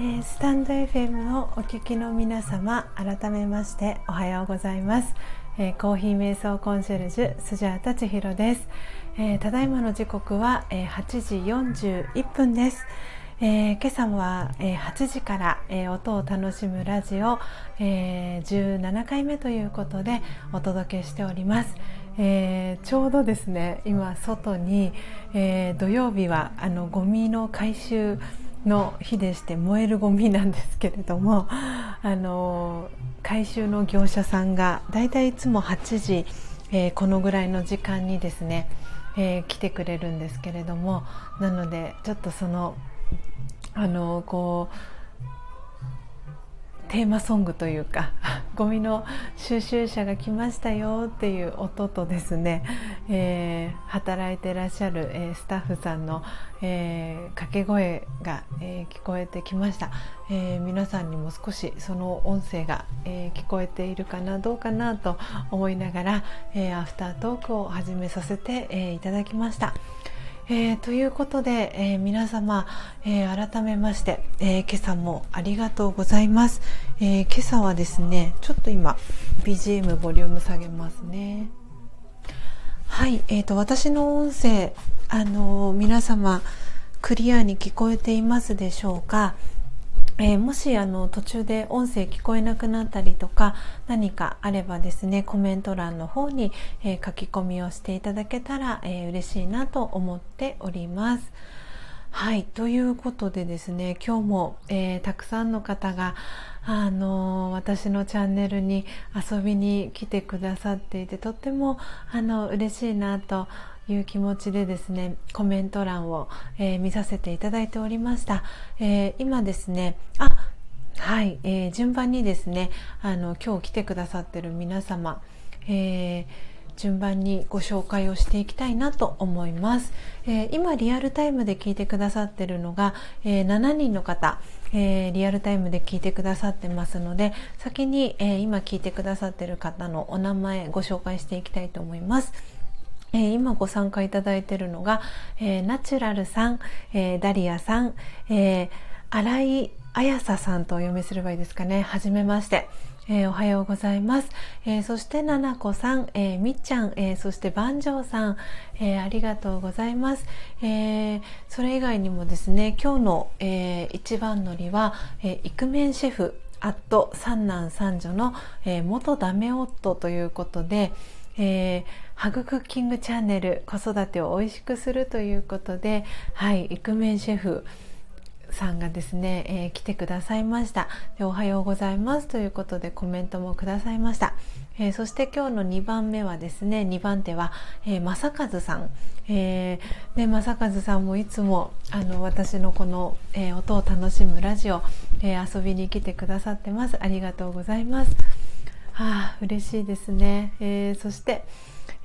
ー、スタンド FM をお聞きの皆様改めましておはようございます、えー、コーヒー瞑想コンシェルジュスジャータ千尋です、えー、ただいまの時刻は、え8時41分です、え今朝は、え8時から、え音を楽しむラジオ、え17回目ということでお届けしております。えー、ちょうどですね今外に、えー、土曜日はあのゴミの回収の日でして燃えるゴミなんですけれども あの回収の業者さんがだいたいいつも8時、えー、このぐらいの時間にですね、えー、来てくれるんですけれどもなのでちょっとそのあのこうテーマソングというか ゴミの収集車が来ましたよっていう音とですね、えー、働いてらっしゃる、えー、スタッフさんの、えー、掛け声が、え聞こえてきました、え皆さんにも少しその音声が、え聞こえているかなどうかなと思いながら、えアフタートークを始めさせて、えいただきました。えー、ということで、えー、皆様、えー、改めまして、え今朝もありがとうございます、え今朝はですねちょっと今 BGM ボリューム下げますね。はい、えーと、私の音声、あの皆様クリアに聞こえていますでしょうか？えー、もしあの途中で音声聞こえなくなったりとか何かあればですねコメント欄の方に、えー、書き込みをしていただけたら、えー、嬉しいなと思っております。はいということでですね今日も、えー、たくさんの方があの私のチャンネルに遊びに来てくださっていてとってもあの嬉しいなという気持ちでですねコメント欄を、えー、見させていただいておりました、えー、今ですねあはい、えー、順番にですねあの今日来てくださってる皆様、えー順番にご紹介をしていきたいなと思います、え今リアルタイムで聞いてくださってるのが、え7人の方えー、リアルタイムで聞いてくださってますので先に、え、今聞いてくださってる方のお名前ご紹介していきたいと思います。え、今ご参加いただいてるのが、え、ナチュラルさん、え、ダリアさん、えー、新井彩沙さんとお読みすればいいですかね。はじめまして。えー、おはようございます。えー、そして、ななこさん、えー、みっちゃん、えー、そして、ばんじょうさん、えー、ありがとうございます。えー、それ以外にもですね、今日の、えー、一番乗りは、えー、イクメンシェフ、アット三男三女の、えー、元ダメ夫ということで、えー、ハグクッキングチャンネル子育てを美味しくするということで、はい、イクメンシェフさんがですね、えー、来てくださいました。でおはようございます。ということでコメントもくださいました、えー、そして今日の2番目はですね2番手は、えー、正和さん、えー、で正和さんもいつもあの私のこの、えー、音を楽しむラジオ、えー、遊びに来てくださってます。ありがとうございます。あ嬉しいですね、えー、そして、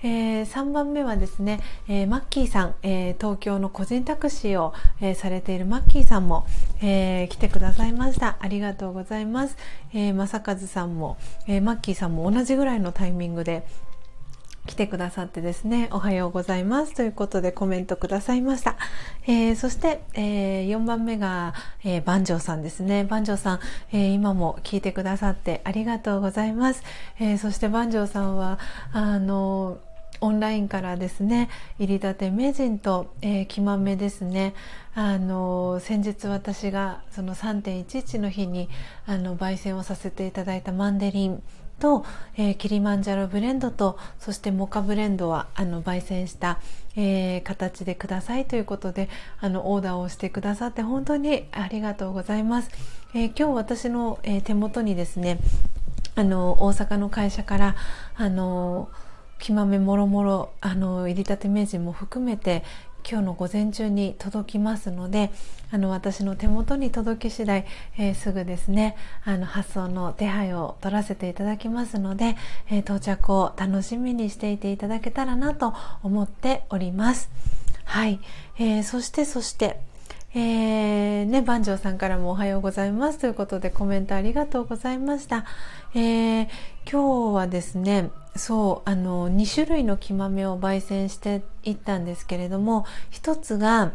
えー、3番目はですね、えー、マッキーさん、えー、東京の個人タクシーを、えー、されているマッキーさんも、えー、来てくださいました。ありがとうございます、えー、正和さんも、えー、マッキーさんも同じぐらいのタイミングで来てくださってですね、おはようございますということでコメントくださいました。えー、そして、えー、4番目が、えー、番長さんですね。番長さん、えー、今も聞いてくださってありがとうございます。えー、そして番長さんは、あの、オンラインからですね入りたて名人と、えー、木豆ですねあの先日私がその3.11の日にあの焙煎をさせていただいたマンデリンと、えー、キリマンジャロブレンドとそしてモカブレンドはあの焙煎した、えー、形でくださいということであのオーダーをしてくださって本当にありがとうございます、えー、今日私の、え手元にですねあの大阪の会社からあの木豆もろもろあの入りたて名人も含めて今日の午前中に届きますのであの私の手元に届き次第、えー、すぐですねあの発送の手配を取らせていただきますので、えー、到着を楽しみにしていていただけたらなと思っております。はい、えー、そしてそしてえー、ね、番長さんからもおはようございますということでコメントありがとうございました。えー、今日はですね、そう、あの、2種類の木豆を焙煎していったんですけれども、一つが、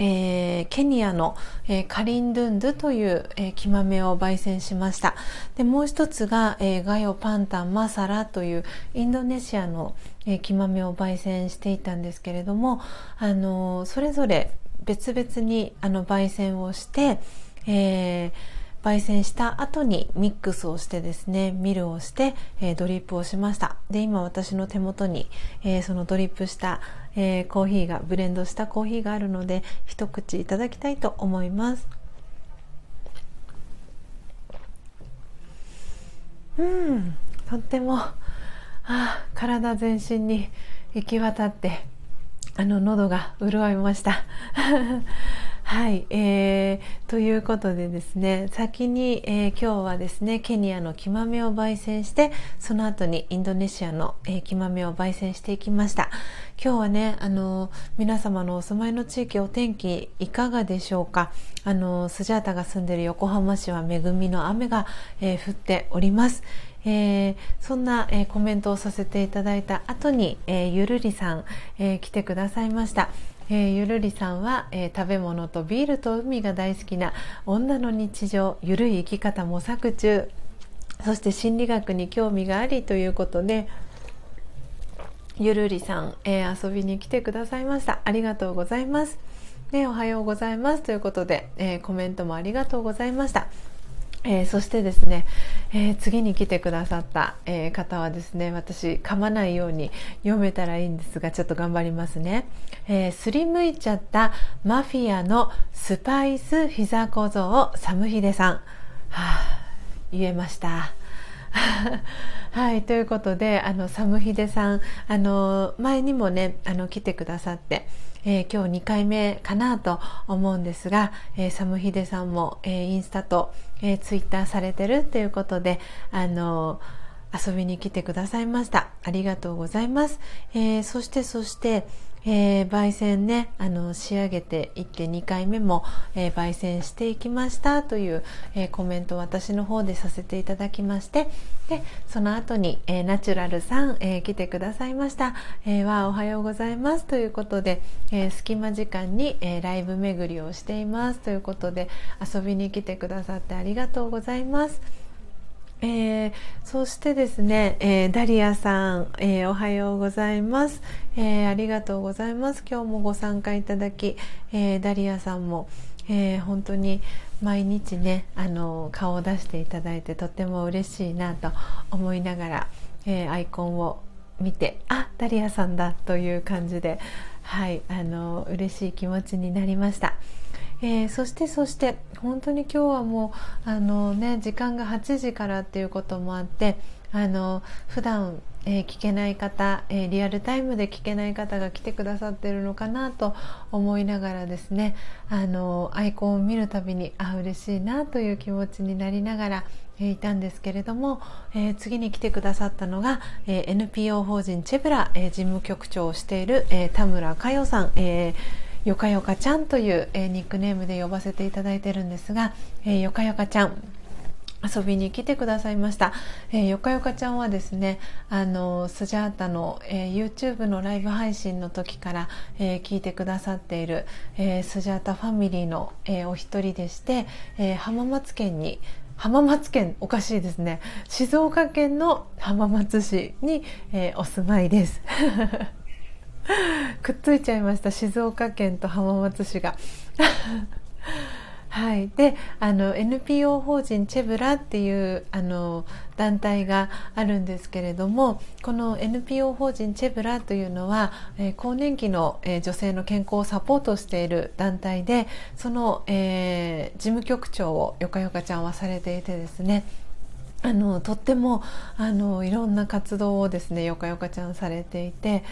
えー、ケニアの、えー、カリンドゥンドゥという、えー、木豆を焙煎しましたでもう一つが、えー、ガヨパンタンマサラというインドネシアの、えー、木豆を焙煎していたんですけれども、あのー、それぞれ別々にあの焙煎をして、えー焙煎した後にミックスをしてですねミルをして、えー、ドリップをしました。で今私の手元に、えー、そのドリップした、えー、コーヒーがブレンドしたコーヒーがあるので一口いただきたいと思います。うんとってもあ体全身に行き渡ってあの喉が潤いました。はい、えー、ということでですね先に、えー、今日はですねケニアの木豆を焙煎してその後にインドネシアの、えー、木豆を焙煎していきました。今日はねあの皆様のお住まいの地域お天気いかがでしょうか。あのスジャータが住んでいる横浜市は恵みの雨が、えー、降っております。えー、そんな、えー、コメントをさせていただいた後に、えー、ゆるりさん、え、来てくださいました。えー、ゆるりさんは、えー、食べ物とビールと海が大好きな女の日常ゆるい生き方模索中。そして心理学に興味がありということでゆるりさん、えー、遊びに来てくださいました。ありがとうございます、ね、おはようございます。ということで、えコメントもありがとうございました。えー、そしてですね、えー、次に来てくださった、えー、方はですね私噛まないように読めたらいいんですがちょっと頑張りますね、えすりむいちゃったマフィアのスパイス膝小僧をサムヒデさん、はあ、言えました。はいということであのサムヒデさんあの前にもねあの来てくださってえー、今日2回目かなと思うんですが、えー、サムヒデさんも、えー、インスタと、えー、ツイッターされてるっていうことで、あの遊びに来てくださいました。ありがとうございます。えー、そしてそして、えー、焙煎ねあの仕上げていって2回目も、えー、焙煎していきましたという、えー、コメントを私の方でさせていただきましてでその後に、えー、ナチュラルさん、えー、来てくださいました、えー、わおはようございますということで、えー、隙間時間に、えー、ライブ巡りをしていますということで遊びに来てくださってありがとうございます。えー、そしてですね、えー、ダリアさん、えー、おはようございます、えありがとうございます今日もご参加いただき、えダリアさんも、え本当に毎日ねあの顔を出していただいてとっても嬉しいなと思いながら、えアイコンを見てあダリアさんだという感じではいあの嬉しい気持ちになりました。えー、そしてそして本当に今日はもうあの、ね、時間が8時からっていうこともあってあの普段えー、聞けない方、えー、リアルタイムで聞けない方が来てくださってるのかなと思いながらですねあのアイコンを見るたびにあ嬉しいなという気持ちになりながら、えー、いたんですけれども、え次に来てくださったのが、え NPO 法人チェブラ、え事務局長をしている、え田村佳代さん、えーよかよかちゃんという、えー、ニックネームで呼ばせていただいてるんですが、えー、よかよかちゃん遊びに来てくださいました。えー、よかよかちゃんはですね、あの、スジャータの、えー、YouTube のライブ配信の時から、えー、聞いてくださっている、えー、スジャータファミリーの、えー、お一人でして、えー、浜松県に浜松県おかしいですね静岡県の浜松市に、えー、お住まいです くっついちゃいました。静岡県と浜松市が。はい、であの NPO 法人チェブラっていうあの団体があるんですけれどもこの NPO 法人チェブラというのは、えー、更年期の、えー、女性の健康をサポートしている団体でその、えー、事務局長をよかよかちゃんはされていてですね。あのとってもあのいろんな活動をですねよかよかちゃんされていて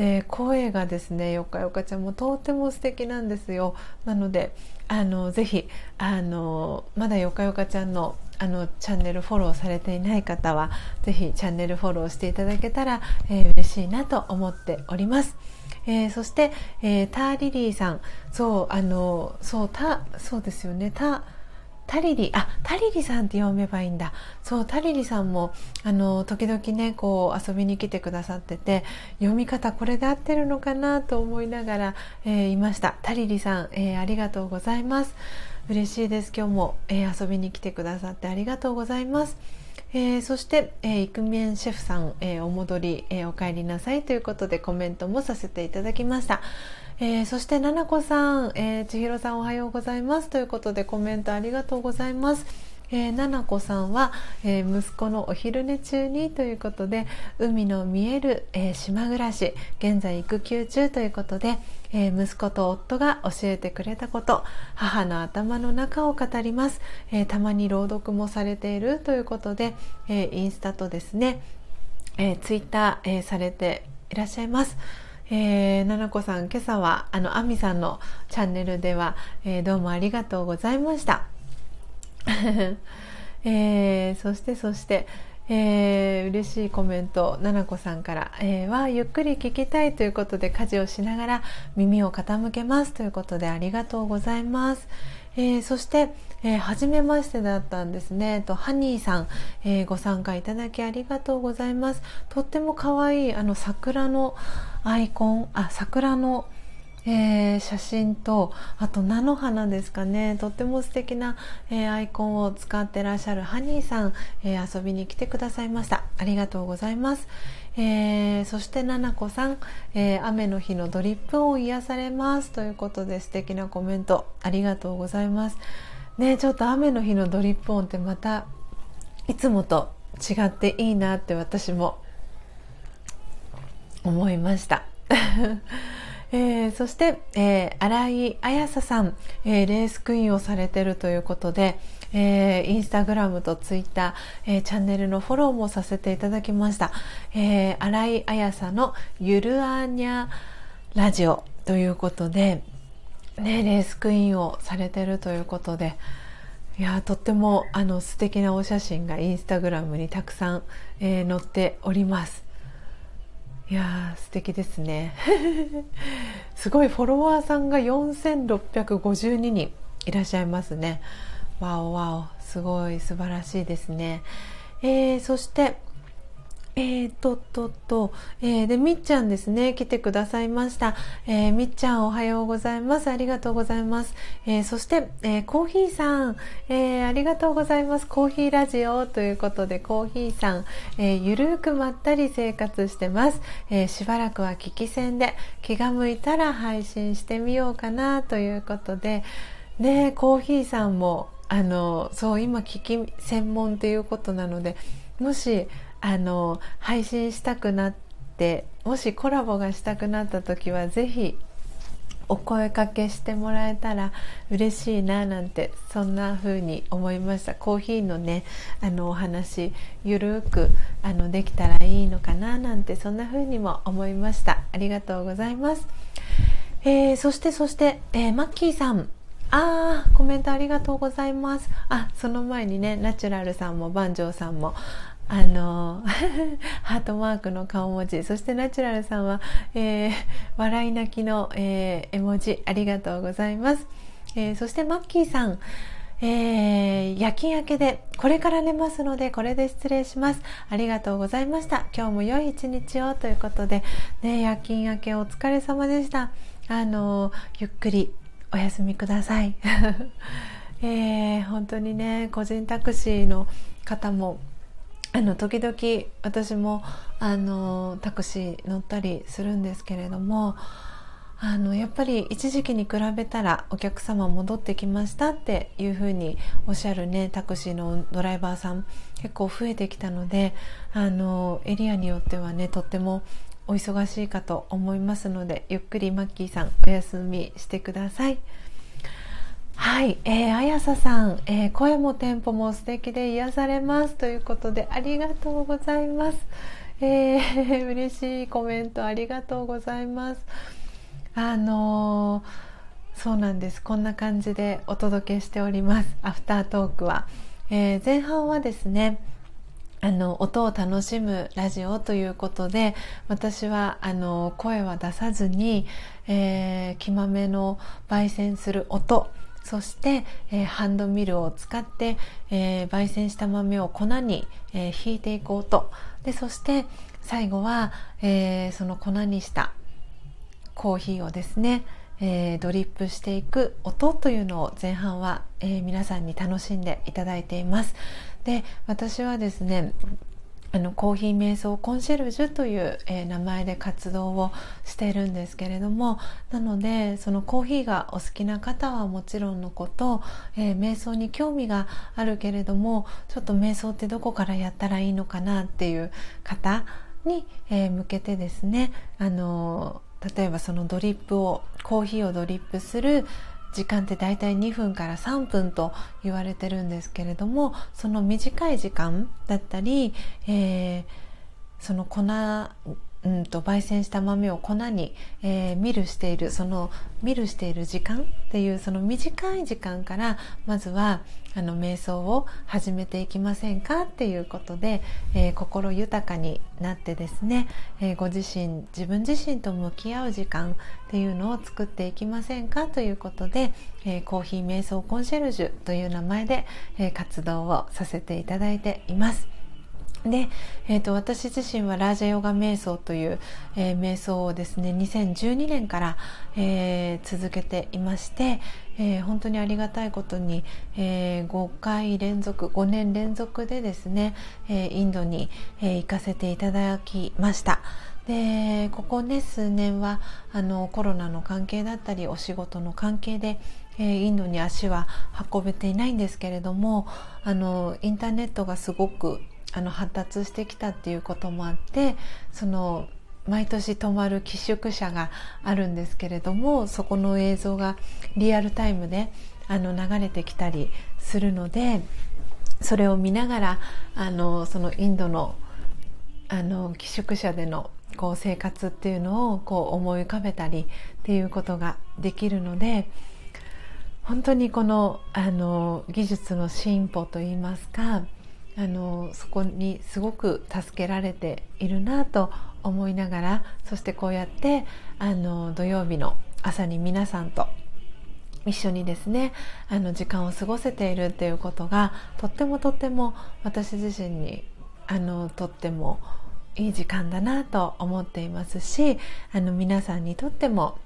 で声がですねよかよかちゃんもとっても素敵なんですよ。なのであのぜひあのまだよかよかちゃんのあのチャンネルフォローされていない方はぜひチャンネルフォローしていただけたら、えー、嬉しいなと思っております。えー、そして、えー、ターリリーさん。そうあのそうたそうですよね。たタリリあタリリさんって読めばいいんだ。そうタリリさんもあの時々ねこう遊びに来てくださってて読み方これで合ってるのかなと思いながら、えー、いました。タリリさん、えー、ありがとうございます。嬉しいです。今日も、えー、遊びに来てくださってありがとうございます。えー、そして、えー、イクミエンシェフさん、えー、お戻り、えー、お帰りなさいということでコメントもさせていただきました。えー、そしてななこさん、えー、千尋さんおはようございますということでコメントありがとうございます。えー、ななこさんは、えー、息子のお昼寝中にということで海の見える、えー、島暮らし現在育休中ということで、えー、息子と夫が教えてくれたこと母の頭の中を語ります、えー、たまに朗読もされているということで、えー、インスタとですね、えー、ツイッター、えー、されていらっしゃいます。えー、ななこさん今朝はあのあみさんのチャンネルでは、えー、どうもありがとうございました、えー、そしてそして、えー、嬉しいコメントななこさんから「えー、はゆっくり聞きたい」ということで家事をしながら耳を傾けますということでありがとうございます。えー、そして、えー、初めましてだったんですね。とハニーさん、えー、ご参加いただきありがとうございます。とっても可愛いあの桜のアイコン、あ桜のえー、写真とあと菜の花ですかねとっても素敵な、えー、アイコンを使ってらっしゃるハニーさん、えー、遊びに来てくださいましたありがとうございます、えそしてななこさん、え雨の日のドリップ音癒されますということで素敵なコメントありがとうございます。ねちょっと雨の日のドリップ音ってまたいつもと違っていいなって私も思いました。えー、そして、えー、新井彩沙さん、えー、レースクイーンをされてるということで、えー、インスタグラムとツイッター、えー、チャンネルのフォローもさせていただきました。えー、新井彩沙のゆるあにゃラジオということで、ね、レースクイーンをされてるということで、いやとってもあの素敵なお写真がインスタグラムにたくさん、えー、載っております。いや素敵ですね すごいフォロワーさんが4652人いらっしゃいますねわおわおすごい素晴らしいですね、えー、そしてえー、とっとっと、えー、で、みっちゃんですね、来てくださいました。えー、みっちゃんおはようございます。ありがとうございます。えー、そして、えー、コーヒーさん、えー、ありがとうございます。コーヒーラジオということで、コーヒーさん、えー、ゆるーくまったり生活してます。えー、しばらくは聞き戦で、気が向いたら配信してみようかなということで、ね、コーヒーさんも、あの、そう、今聞き専門ということなので、もし、あの配信したくなってもしコラボがしたくなった時は是非お声かけしてもらえたら嬉しいななんてそんな風に思いました。コーヒーのねあのお話ゆるくあのできたらいいのかななんてそんな風にも思いました。ありがとうございます、えー、そしてそして、えー、マッキーさん。あーコメントありがとうございます。あその前にねナチュラルさんも万丈さんもあの ハートマークの顔文字。そしてナチュラルさんは、えー、笑い泣きの、えー、絵文字。ありがとうございます、えー、そしてマッキーさん。えー、夜勤明けでこれから寝ますのでこれで失礼します。ありがとうございました。今日も良い一日を。ということでね夜勤明けお疲れ様でした。あのゆっくりお休みください。えー、本当にね個人タクシーの方もあの時々私もあのタクシー乗ったりするんですけれどもあのやっぱり一時期に比べたらお客様戻ってきましたっていうふうにおっしゃるねタクシーのドライバーさん結構増えてきたのであのエリアによってはねとってもお忙しいかと思いますのでゆっくりマッキーさんお休みしてください。はい、えー、あやささん、えー、声もテンポも素敵で癒されますということでありがとうございます。えー、嬉しいコメントありがとうございます。あのー、そうなんです。こんな感じでお届けしております。アフタートークは、えー、前半はですね。あの音を楽しむラジオということで私はあの声は出さずに、えー、木豆の焙煎する音そして、えー、ハンドミルを使って、えー、焙煎した豆を粉に、えー、ひいていこうと。でそして最後は、えその粉にしたコーヒーをですね、えードリップしていく音というのを前半は、え皆さんに楽しんでいただいています。で私はですねあのコーヒー瞑想コンシェルジュという、えー、名前で活動をしているんですけれどもなのでそのコーヒーがお好きな方はもちろんのこと、えー、瞑想に興味があるけれどもちょっと瞑想ってどこからやったらいいのかなっていう方に、えー、向けてですねあの例えばそのドリップをコーヒーをドリップする時間って大体2分から3分と言われてるんですけれどもその短い時間だったり、えー、その粉うんと焙煎した豆を粉に、えー、ミルしているそのミルしている時間っていうその短い時間からまずはあの瞑想を始めていきませんかっていうことで、えー、心豊かになってですね、えー、ご自身自分自身と向き合う時間っていうのを作っていきませんかということで、えー、コーヒー瞑想コンシェルジュという名前で、え活動をさせていただいています。で、えーと、私自身はラージャヨガ瞑想という、えー、瞑想をですね2012年から、えー、続けていまして、えー、本当にありがたいことに、え5回連続5年連続でですね、えインドに、え行かせていただきました。でここね数年はあのコロナの関係だったりお仕事の関係で、え、インドに足は運べていないんですけれどもあのインターネットがすごくあの発達してきたっていうこともあってその毎年泊まる寄宿舎があるんですけれどもそこの映像がリアルタイムであの流れてきたりするのでそれを見ながらあのそのインドのあの寄宿舎でのこう生活っていうのをこう思い浮かべたりっていうことができるので本当にこのあの技術の進歩といいますかあのそこにすごく助けられているなと思いながらそしてこうやってあの土曜日の朝に皆さんと一緒にですねあの時間を過ごせているっていうことがとってもとっても私自身にあのとってもいい時間だなと思っていますしあの皆さんにとっても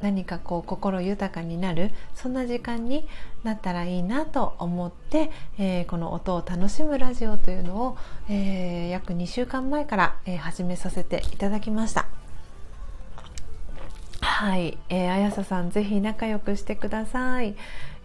何かこう心豊かになるそんな時間になったらいいなと思って、えー、この音を楽しむラジオというのを、えー、約2週間前から、えー、始めさせていただきました。はい、えー、あやささんぜひ仲良くしてください。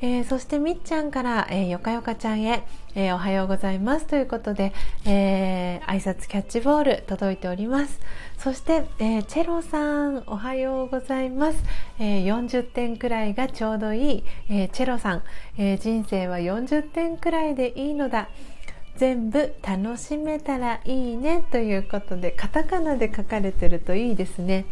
えー、そしてみっちゃんから、えー、よかよかちゃんへ、えー、おはようございます。ということで、えー、挨拶キャッチボール届いております。そして、え、チェロさんおはようございます、えー、40点くらいがちょうどいい、え、チェロさん、え、人生は40点くらいでいいのだ。全部楽しめたらいいね。ということでカタカナで書かれてるといいですね。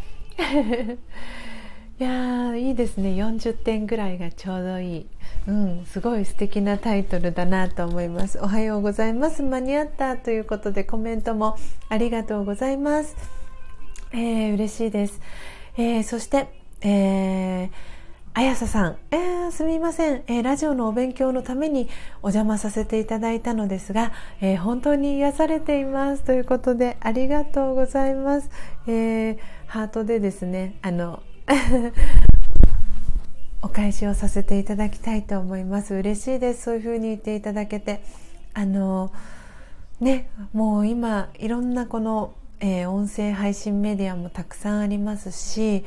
いやいいですね。40点ぐらいがちょうどいい、うん、すごい素敵なタイトルだなと思います。おはようございます。間に合ったということでコメントもありがとうございます、えー、嬉しいです、えー、そして、えーあやささん、えー、すみません、えー、ラジオのお勉強のためにお邪魔させていただいたのですが、えー、本当に癒されていますということでありがとうございます、えハートでですねあの お返しをさせていただきたいと思います。嬉しいです。そういうふうに言っていただけて。あのねもう今いろんなこの、えー、音声配信メディアもたくさんありますし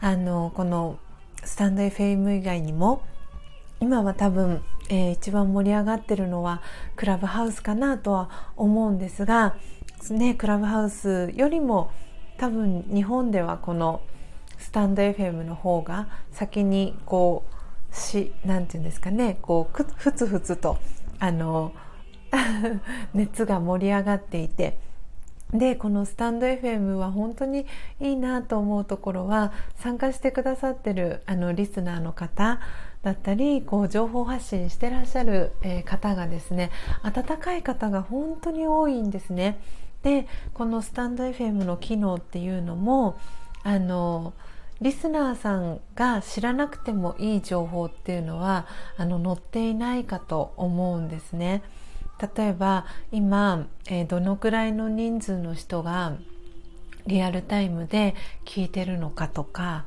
あのこのスタンド FM 以外にも今は多分、えー、一番盛り上がってるのはクラブハウスかなとは思うんですが、ね、クラブハウスよりも多分日本ではこのタンド FM の方が先にこうしなんていうんですかねこうふつふつとあの 熱が盛り上がっていてでこのスタンド FM は本当にいいなと思うところは参加してくださってるあのリスナーの方だったりこう情報発信してらっしゃる、えー、方がですね温かい方が本当に多いんですね。でこのスタンド FM の機能っていうのもあのリスナーさんが知らなくてもいい情報っていうのはあの載っていないかと思うんですね。例えば今、えー、どのくらいの人数の人がリアルタイムで聞いてるのかとか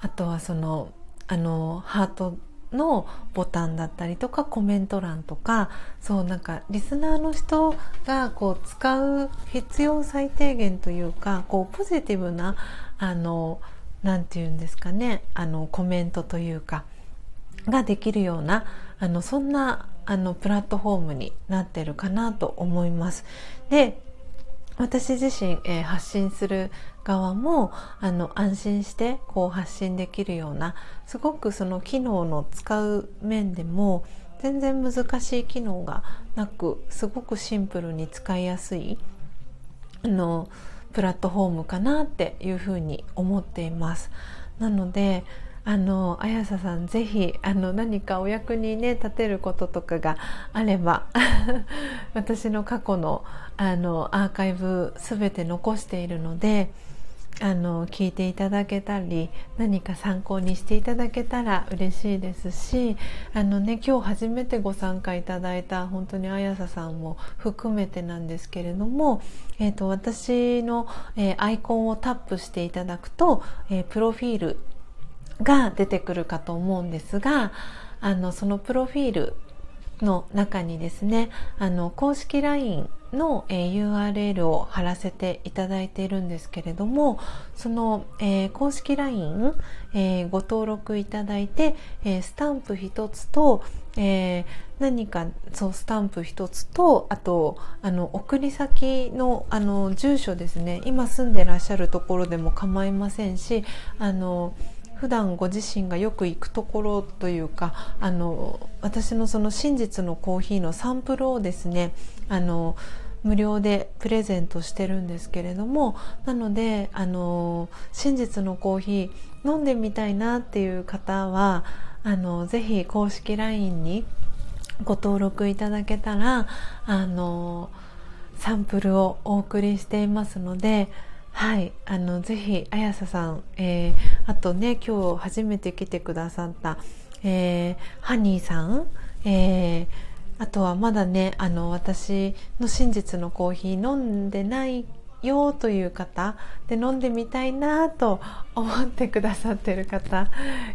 あとはそのあのハートのボタンだったりとかコメント欄とかそうなんかリスナーの人がこう使う必要最低限というかこうポジティブなあの何て言うんですかねあのコメントというかができるようなあのそんなあのプラットフォームになってるかなと思います。で私自身、えー、発信する側もあの安心してこう発信できるようなすごくその機能の使う面でも全然難しい機能がなくすごくシンプルに使いやすいあのプラットフォームかなっていうふうに思っています。なのであの綾瀬さんぜひあの何かお役にね立てることとかがあれば 私の過去のあのアーカイブ全て残しているのであの聞いていただけたり何か参考にしていただけたら嬉しいですしあの、ね、今日初めてご参加いただいた本当に綾瀬さんも含めてなんですけれども、えーと、私の、えー、アイコンをタップしていただくと、えー、プロフィールが出てくるかと思うんですがあのそのプロフィールの中にですねあの公式 LINE の、えー、URL を貼らせていただいているんですけれどもその、えー、公式 LINE、えー、ご登録いただいて、えスタンプ1つと、え何かそうスタンプ1つとあとあの送り先のあの住所ですね。今住んでらっしゃるところでも構いませんしあの普段ご自身がよく行くところというかあの私のその真実のコーヒーのサンプルをですねあの無料でプレゼントしてるんですけれどもなのであの真実のコーヒー飲んでみたいなっていう方はあのぜひ公式 LINE にご登録いただけたらあのサンプルをお送りしていますのではいあのぜひ綾瀬さん、えー、あとね今日初めて来てくださった、えー、ハニーさん、えー、あとはまだねあの私の真実のコーヒー飲んでないよという方で飲んでみたいなと思ってくださってる方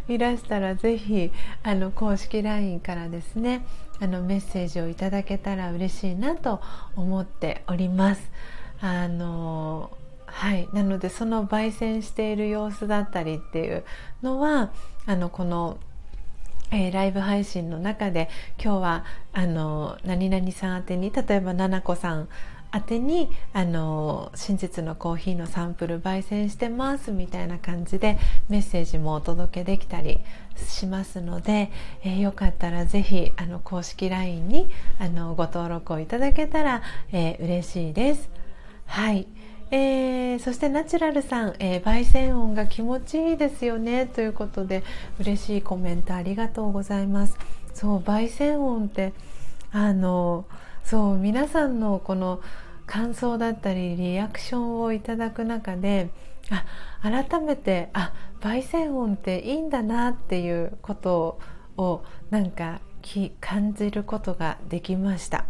いらしたらぜひあの公式 LINE からですねあのメッセージをいただけたら嬉しいなと思っております。あのはい、なのでその焙煎している様子だったりっていうのはあのこのえー、ライブ配信の中で今日はあの何々さん宛てに例えば奈々子さん宛てにあの真実のコーヒーのサンプル焙煎してますみたいな感じでメッセージもお届けできたりしますので、えー、よかったらぜひあの公式 LINE にあのご登録をいただけたら、えー、嬉しいです。はいえー、そしてナチュラルさん、えー、焙煎音が気持ちいいですよね。ということで嬉しいコメントありがとうございます。そう焙煎音ってあのそう皆さんのこの感想だったりリアクションをいただく中であ改めてあ焙煎音っていいんだなっていうことをなんか感じることができました。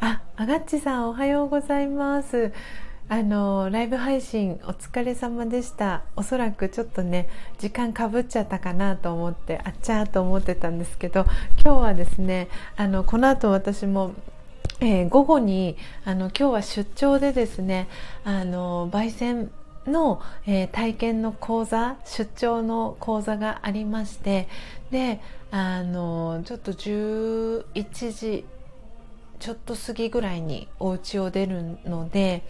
ああがっちさんおはようございます。あのライブ配信お疲れ様でした。おそらくちょっとね時間かぶっちゃったかなと思ってあっちゃーと思ってたんですけど今日はですねあのこの後私もえー、午後にあの今日は出張でですねあの焙煎の、えー、体験の講座出張の講座がありましてであのちょっと11時ちょっと過ぎぐらいにお家を出るので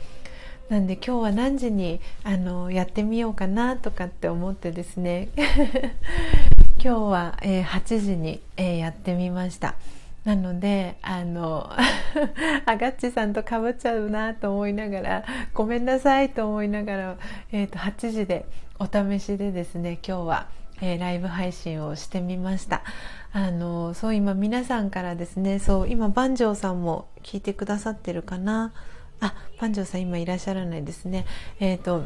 なんで今日は何時にあのやってみようかなとかって思ってですね。今日は、えー、8時に、えー、やってみました。なのであのあがっちさんとかぶっちゃうなと思いながらごめんなさいと思いながら、えーと、8時でお試しでですね今日は、えー、ライブ配信をしてみました。あのそう今皆さんからですねそう今万丈さんも聞いてくださってるかな。あ、パンジョーさん今いらっしゃらないですね。えっ、ー、と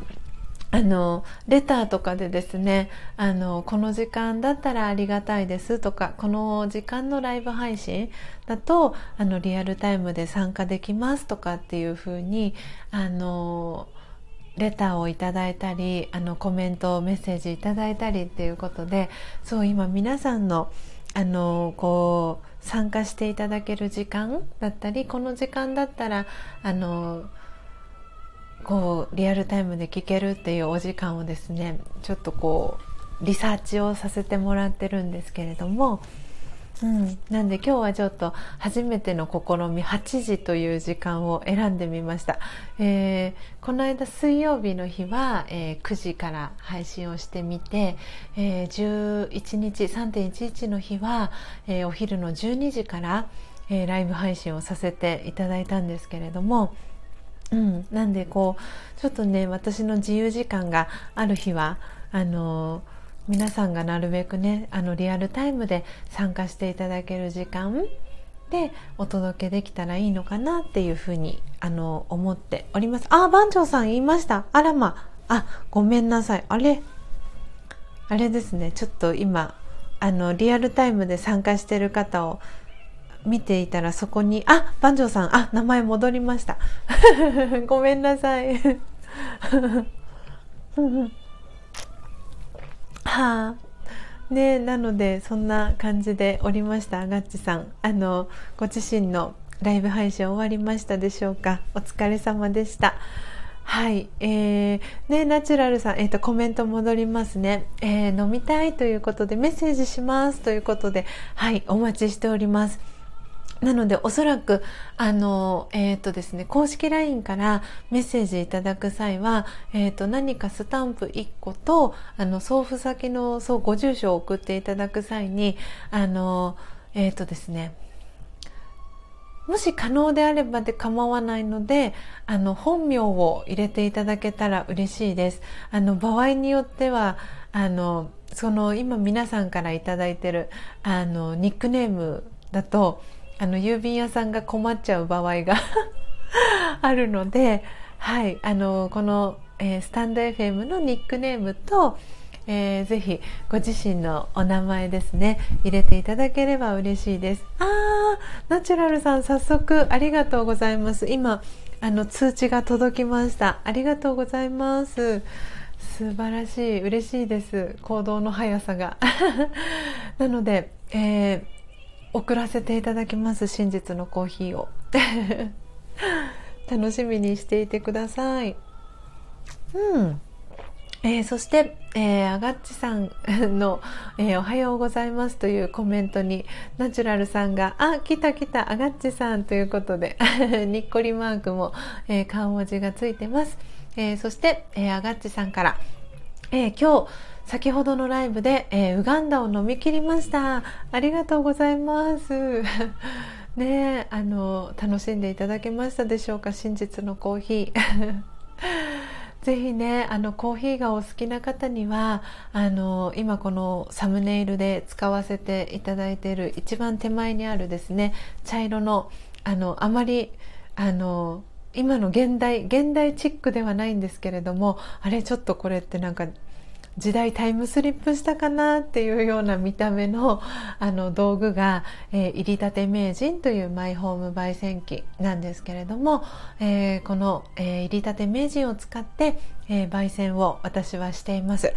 あのレターとかでですねあのこの時間だったらありがたいですとかこの時間のライブ配信だとあのリアルタイムで参加できますとかっていうふうにあのレターをいただいたりあのコメントメッセージいただいたりっていうことでそう今皆さんのあのこう参加していただける時間だったりこの時間だったらあのこうリアルタイムで聞けるっていうお時間をですねちょっとこうリサーチをさせてもらってるんですけれども、うん、なんで今日はちょっと初めての試み8時という時間を選んでみました、えー、この間水曜日の日は、えー、9時から配信をしてみて、えー、11日3.11の日は、えー、お昼の12時から、えー、ライブ配信をさせていただいたんですけれどもうん、なんでこうちょっとね私の自由時間がある日はあの皆さんがなるべくねあのリアルタイムで参加していただける時間でお届けできたらいいのかなっていうふうにあの思っております。あ、番長さん言いました。あらま。あ、ごめんなさい。あれ？あれですね。ちょっと今、あの、リアルタイムで参加してる方を見ていたらそこに、あ、番長さん、あ、名前戻りました。ごめんなさい。はあ。ねなので、そんな感じでおりました、ガッチさん。あの、ご自身のライブ配信終わりましたでしょうか？お疲れ様でした。はい、えー、ね、ナチュラルさん、えっ、ー、と、コメント戻りますね。えー、飲みたいということで、メッセージしますということで、はい、お待ちしております。なのでおそらくあの、えーとですね、公式 LINE からメッセージいただく際は、えーと、何かスタンプ1個とあの送付先のそうご住所を送っていただく際にあの、えーとですね、もし可能であればで構わないのであの本名を入れていただけたら嬉しいです。あの場合によってはあのその今皆さんから頂いてるあのニックネームだとあの郵便屋さんが困っちゃう場合が あるので、はい、あのこの、えー、スタンド FM のニックネームと、えー、ぜひご自身のお名前ですね入れていただければ嬉しいです。あーナチュラルさん早速ありがとうございます。今あの通知が届きました。ありがとうございます。素晴らしい。嬉しいです。行動の速さが。なので、えー送らせていただきます真実のコーヒーを。楽しみにしていてください。うん。えー、そして、えー、アガッチさんの、えー、おはようございますというコメントに、ナチュラルさんが、あ、来た来た、アガッチさんということで、にっこりマークも、えー、顔文字がついてます。えー、そして、えー、アガッチさんから、えー、今日、先ほどのライブで、えー、ウガンダを飲み切りました。ありがとうございます。ねあの楽しんでいただけましたでしょうか？真実のコーヒー。ぜひねあのコーヒーがお好きな方にはあの今このサムネイルで使わせていただいている一番手前にあるですね茶色のあのあまりあの今の現代現代チックではないんですけれどもあれちょっとこれってなんか時代タイムスリップしたかなっていうような見た目のあの道具が、えー、入りたて名人というマイホーム焙煎機なんですけれども、えー、この、えー、入りたて名人を使って、え焙煎を私はしています。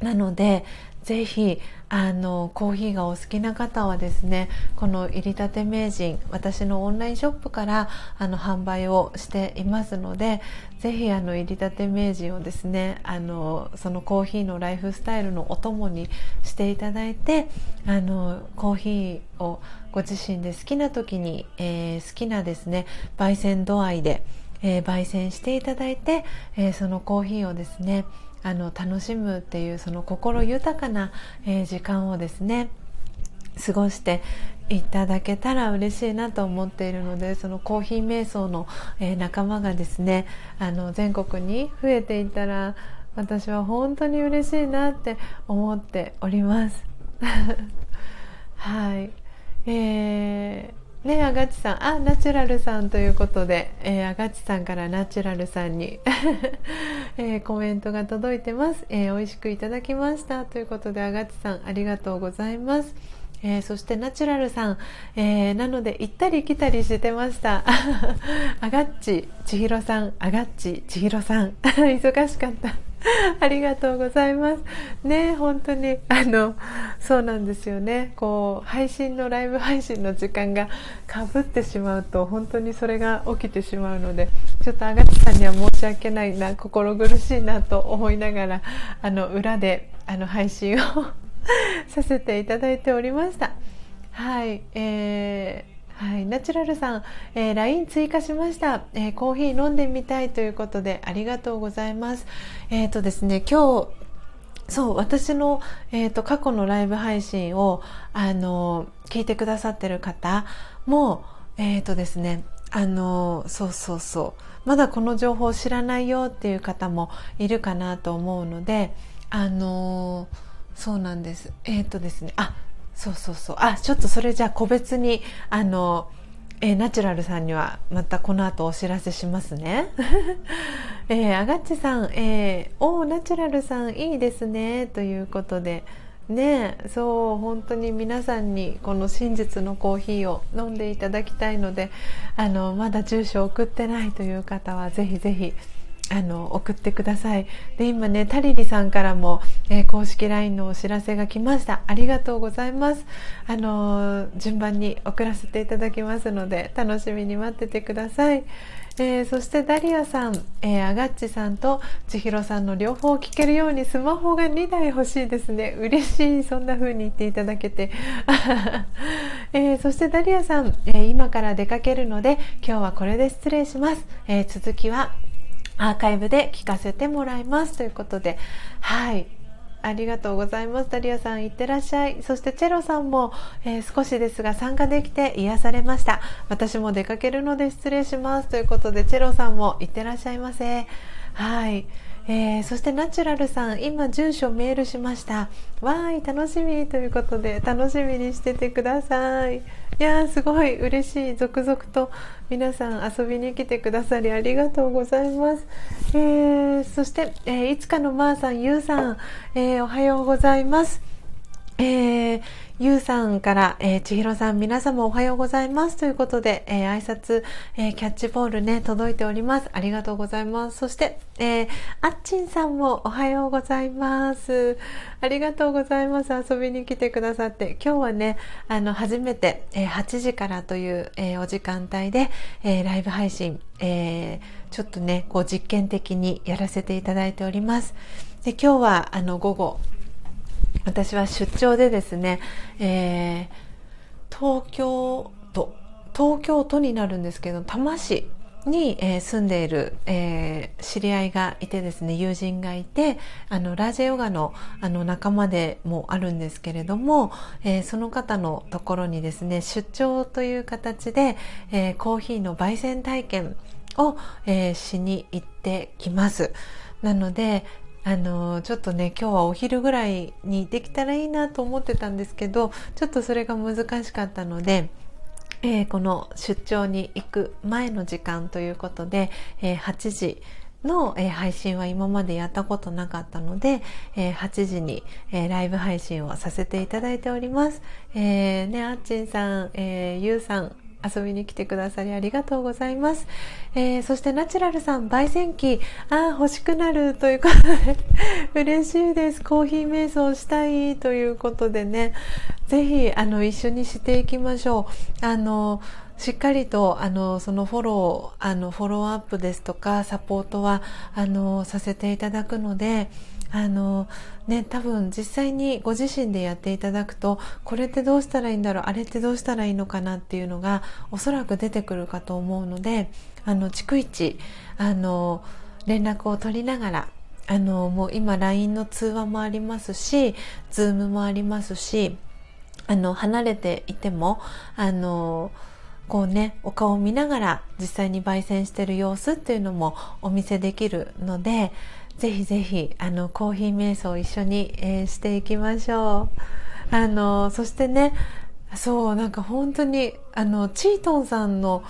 なのでぜひあのコーヒーがお好きな方はですねこの入りたて名人私のオンラインショップからあの販売をしていますのでぜひあの入りたて名人をですねあのそのコーヒーのライフスタイルのお供にしていただいてあのコーヒーをご自身で好きな時に、えー、好きなですね焙煎度合いで、えー、焙煎していただいて、えー、そのコーヒーをですねあの楽しむっていうその心豊かな、えー、時間をですね過ごしていただけたら嬉しいなと思っているのでそのコーヒー瞑想の、えー、仲間がですねあの全国に増えていたら私は本当に嬉しいなって思っております。はい、えーねあがちさん。あナチュラルさんということで、えー、あがちさんからナチュラルさんに、えー、コメントが届いてます、えー、美味しくいただきました。ということであがちさんありがとうございます。えー、そしてナチュラルさん、え、なので行ったり来たりしてました。あがっち千尋さん。あがっち千尋さん。忙しかった。ありがとうございます。ね、本当に、あの、そうなんですよね。こう、配信のライブ配信の時間がかぶってしまうと、本当にそれが起きてしまうので、ちょっとあがちさんには申し訳ないな、心苦しいなと思いながら、あの、裏で、あの、配信を させていただいておりました。はい、えーはい、ナチュラルさん、えー、LINE 追加しました、えー、コーヒー飲んでみたいということでありがとうございます。えっ、ー、とですね、今日、そう、私の、えっ、と、過去のライブ配信を、あの、聞いてくださってる方も、えっ、とですね、あの、そうそうそう、まだこの情報を知らないよっていう方もいるかなと思うので、あの、そうなんです。えっ、とですね、あ、そうそうそう。あちょっとそれじゃあ個別にあのえー、ナチュラルさんにはまたこの後お知らせしますね。えー、あがっちさん、えー、おナチュラルさんいいですね。ということで。ねそう本当に皆さんにこの真実のコーヒーを飲んでいただきたいのであのまだ住所送ってないという方はぜひぜひあの送ってください。で今ねタリリさんからも、えー、公式 LINE のお知らせが来ました。ありがとうございます。あの順番に送らせていただきますので楽しみに待っててください。えー、そしてダリアさん、えー、アガッチさんと千尋さんの両方聞けるようにスマホが2台欲しいですね。嬉しいそんな風に言っていただけて、えー、そしてダリアさん、え今から出かけるので今日はこれで失礼します、え続きはアーカイブで聞かせてもらいますということではいありがとうございます。ダリアさん、いってらっしゃい。そしてチェロさんも、えー、少しですが参加できて癒されました。私も出かけるので失礼します。ということで、チェロさんもいってらっしゃいませ。はい。えー、そしてナチュラルさん今住所メールしました。わーい楽しみ。ということで楽しみにしててください。いやーすごい嬉しい続々と皆さん遊びに来てくださりありがとうございます、えー、そして、えー、いつかのまーさんゆうさん、えおはようございます。えー、ゆうさんから、えー、ちひろさん、皆様おはようございますということで、えー、挨拶、えー、キャッチボールね、届いております。ありがとうございます。そして、えー、あっちんさんもおはようございます。ありがとうございます。遊びに来てくださって、今日はね、あの、初めて、えー、8時からという、えー、お時間帯で、えー、ライブ配信、えー、ちょっとね、こう実験的にやらせていただいております。で、今日は、あの、午後、私は出張でですね、えー、東京都東京都になるんですけど多摩市に、えー、住んでいる、えー、知り合いがいてですね友人がいてあのラージェヨガのあの仲間でもあるんですけれども、えー、その方のところにですね出張という形で、え、コーヒーの焙煎体験を、え、しに行ってきます。なので、あのちょっとね今日はお昼ぐらいにできたらいいなと思ってたんですけどちょっとそれが難しかったので、えー、この出張に行く前の時間ということで、えー、8時の、えー、配信は今までやったことなかったので、えー、8時に、えー、ライブ配信をさせていただいております。えー、ね、あっちんさん、えー、ゆうさん、遊びに来てくださりありがとうございます。えー、そしてナチュラルさん、焙煎機、ああ、欲しくなるということで 嬉しいです。コーヒー瞑想したいということでね、ぜひ、あの、一緒にしていきましょう。あの、しっかりとあのそのフォローあのフォローアップですとかサポートはあのさせていただくのであのね多分実際にご自身でやっていただくとこれってどうしたらいいんだろうあれってどうしたらいいのかなっていうのがおそらく出てくるかと思うのであの逐一あの連絡を取りながらあのもう今 LINE の通話もありますし Zoom もありますしあの離れていてもあのこうねお顔を見ながら実際に焙煎してる様子っていうのもお見せできるのでぜひぜひあのコーヒー瞑想を一緒に、えー、していきましょう。あのそしてねそうなんか本当にあのチートンさんの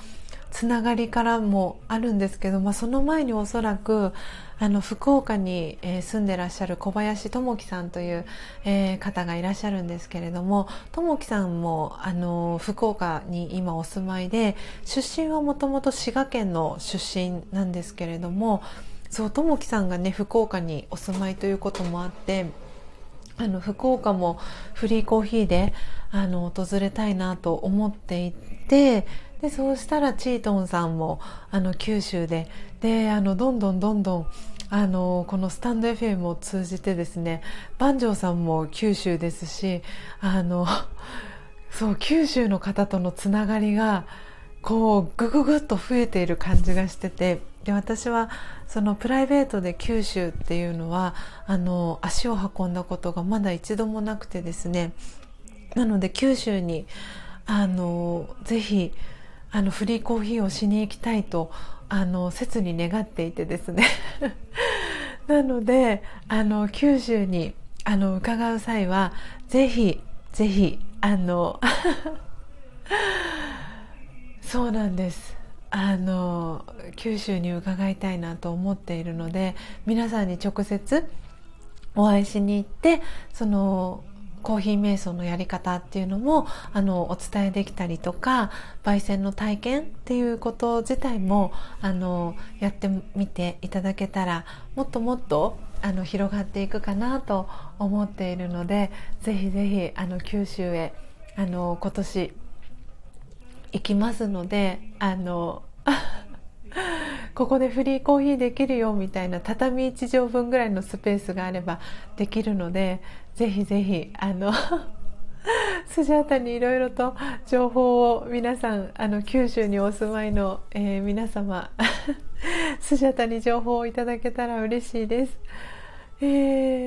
つながりからもあるんですけど、まあ、その前におそらくあの福岡に、えー、住んでらっしゃる小林智樹さんという、えー、方がいらっしゃるんですけれども智樹さんもあの福岡に今お住まいで出身はもともと滋賀県の出身なんですけれどもそう智樹さんがね福岡にお住まいということもあってあの福岡もフリーコーヒーであの訪れたいなと思っていてでそうしたらチートンさんもあの九州でであのどんどんどんどんあのこのスタンド FM を通じてですね万丈さんも九州ですしあの そう九州の方とのつながりがこうぐぐぐっと増えている感じがしててで私はそのプライベートで九州っていうのはあの足を運んだことがまだ一度もなくてですね。なので九州にあのぜひあのフリーコーヒーをしに行きたいとあの切に願っていてですね。なのであの九州にあの伺う際はぜひぜひあの そうなんです。あの九州に伺いたいなと思っているので皆さんに直接お会いしに行ってそのコーヒー瞑想のやり方っていうのもあのお伝えできたりとか焙煎の体験っていうこと自体もあのやってみていただけたらもっともっとあの広がっていくかなと思っているのでぜひぜひあの九州へあの今年行きますのであの ここでフリーコーヒーできるよみたいな畳1畳分ぐらいのスペースがあればできるのでぜひぜひあのスジャータにいろいろと情報を皆さんあの九州にお住まいの、えー、皆様スジャータに情報をいただけたら嬉しいです。え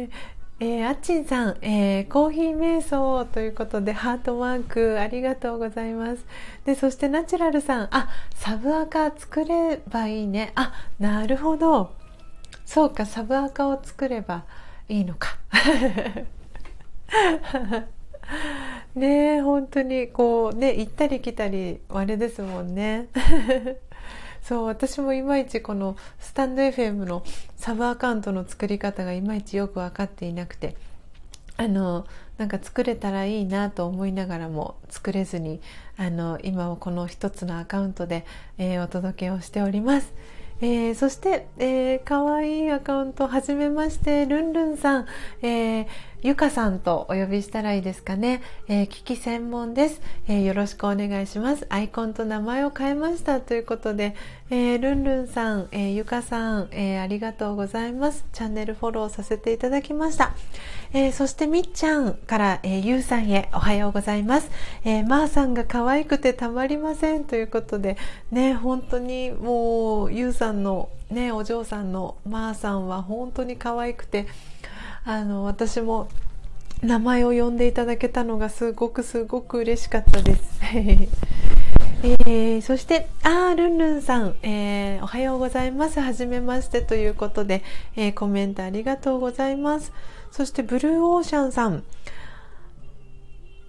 ーえー、あっちんさん、えー、コーヒー瞑想ということでハートマークありがとうございます。で、そしてナチュラルさん、あ、サブアカ作ればいいね。あ、なるほど。そうか、サブアカを作ればいいのか。ねえ本当にこうね行ったり来たりあれですもんねそう私もいまいちこのスタンド FM のサブアカウントの作り方がいまいちよく分かっていなくてあのなんか作れたらいいなと思いながらも作れずにあの今はこの一つのアカウントで、えー、お届けをしております。えー、そして、えー、かわいいアカウントはじめましてルンルンさん、えー、ゆかさんとお呼びしたらいいですかね、えー、機器専門です、えー、よろしくお願いします。アイコンと名前を変えましたということで、えー、ルンルンさん、えー、ゆかさん、えー、ありがとうございます。チャンネルフォローさせていただきました、えー、そしてみっちゃんから、えー、ゆうさんへおはようございます、えー、まーさんが可愛くてたまりませんということでね本当にもうゆうさんのねお嬢さんのまーさんは本当に可愛くてあの私も名前を呼んでいただけたのがすごくすごく嬉しかったです。えー、そして、あー、ルンルンさん、えー、おはようございます。はじめましてということで、えー、コメントありがとうございます。そして、ブルーオーシャンさん、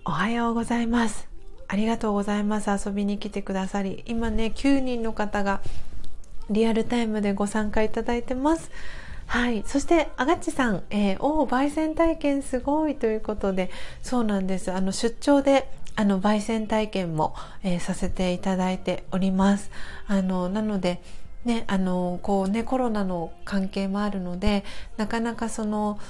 おはようございます。ありがとうございます。遊びに来てくださり、今ね、9人の方がリアルタイムでご参加いただいてます。はい。そして、あがっちさん、えー、お焙煎体験すごいということで、そうなんです。あの、出張で、あの、焙煎体験も、えー、させていただいております。あの、なので、ね、あの、こうね、コロナの関係もあるので、なかなかその、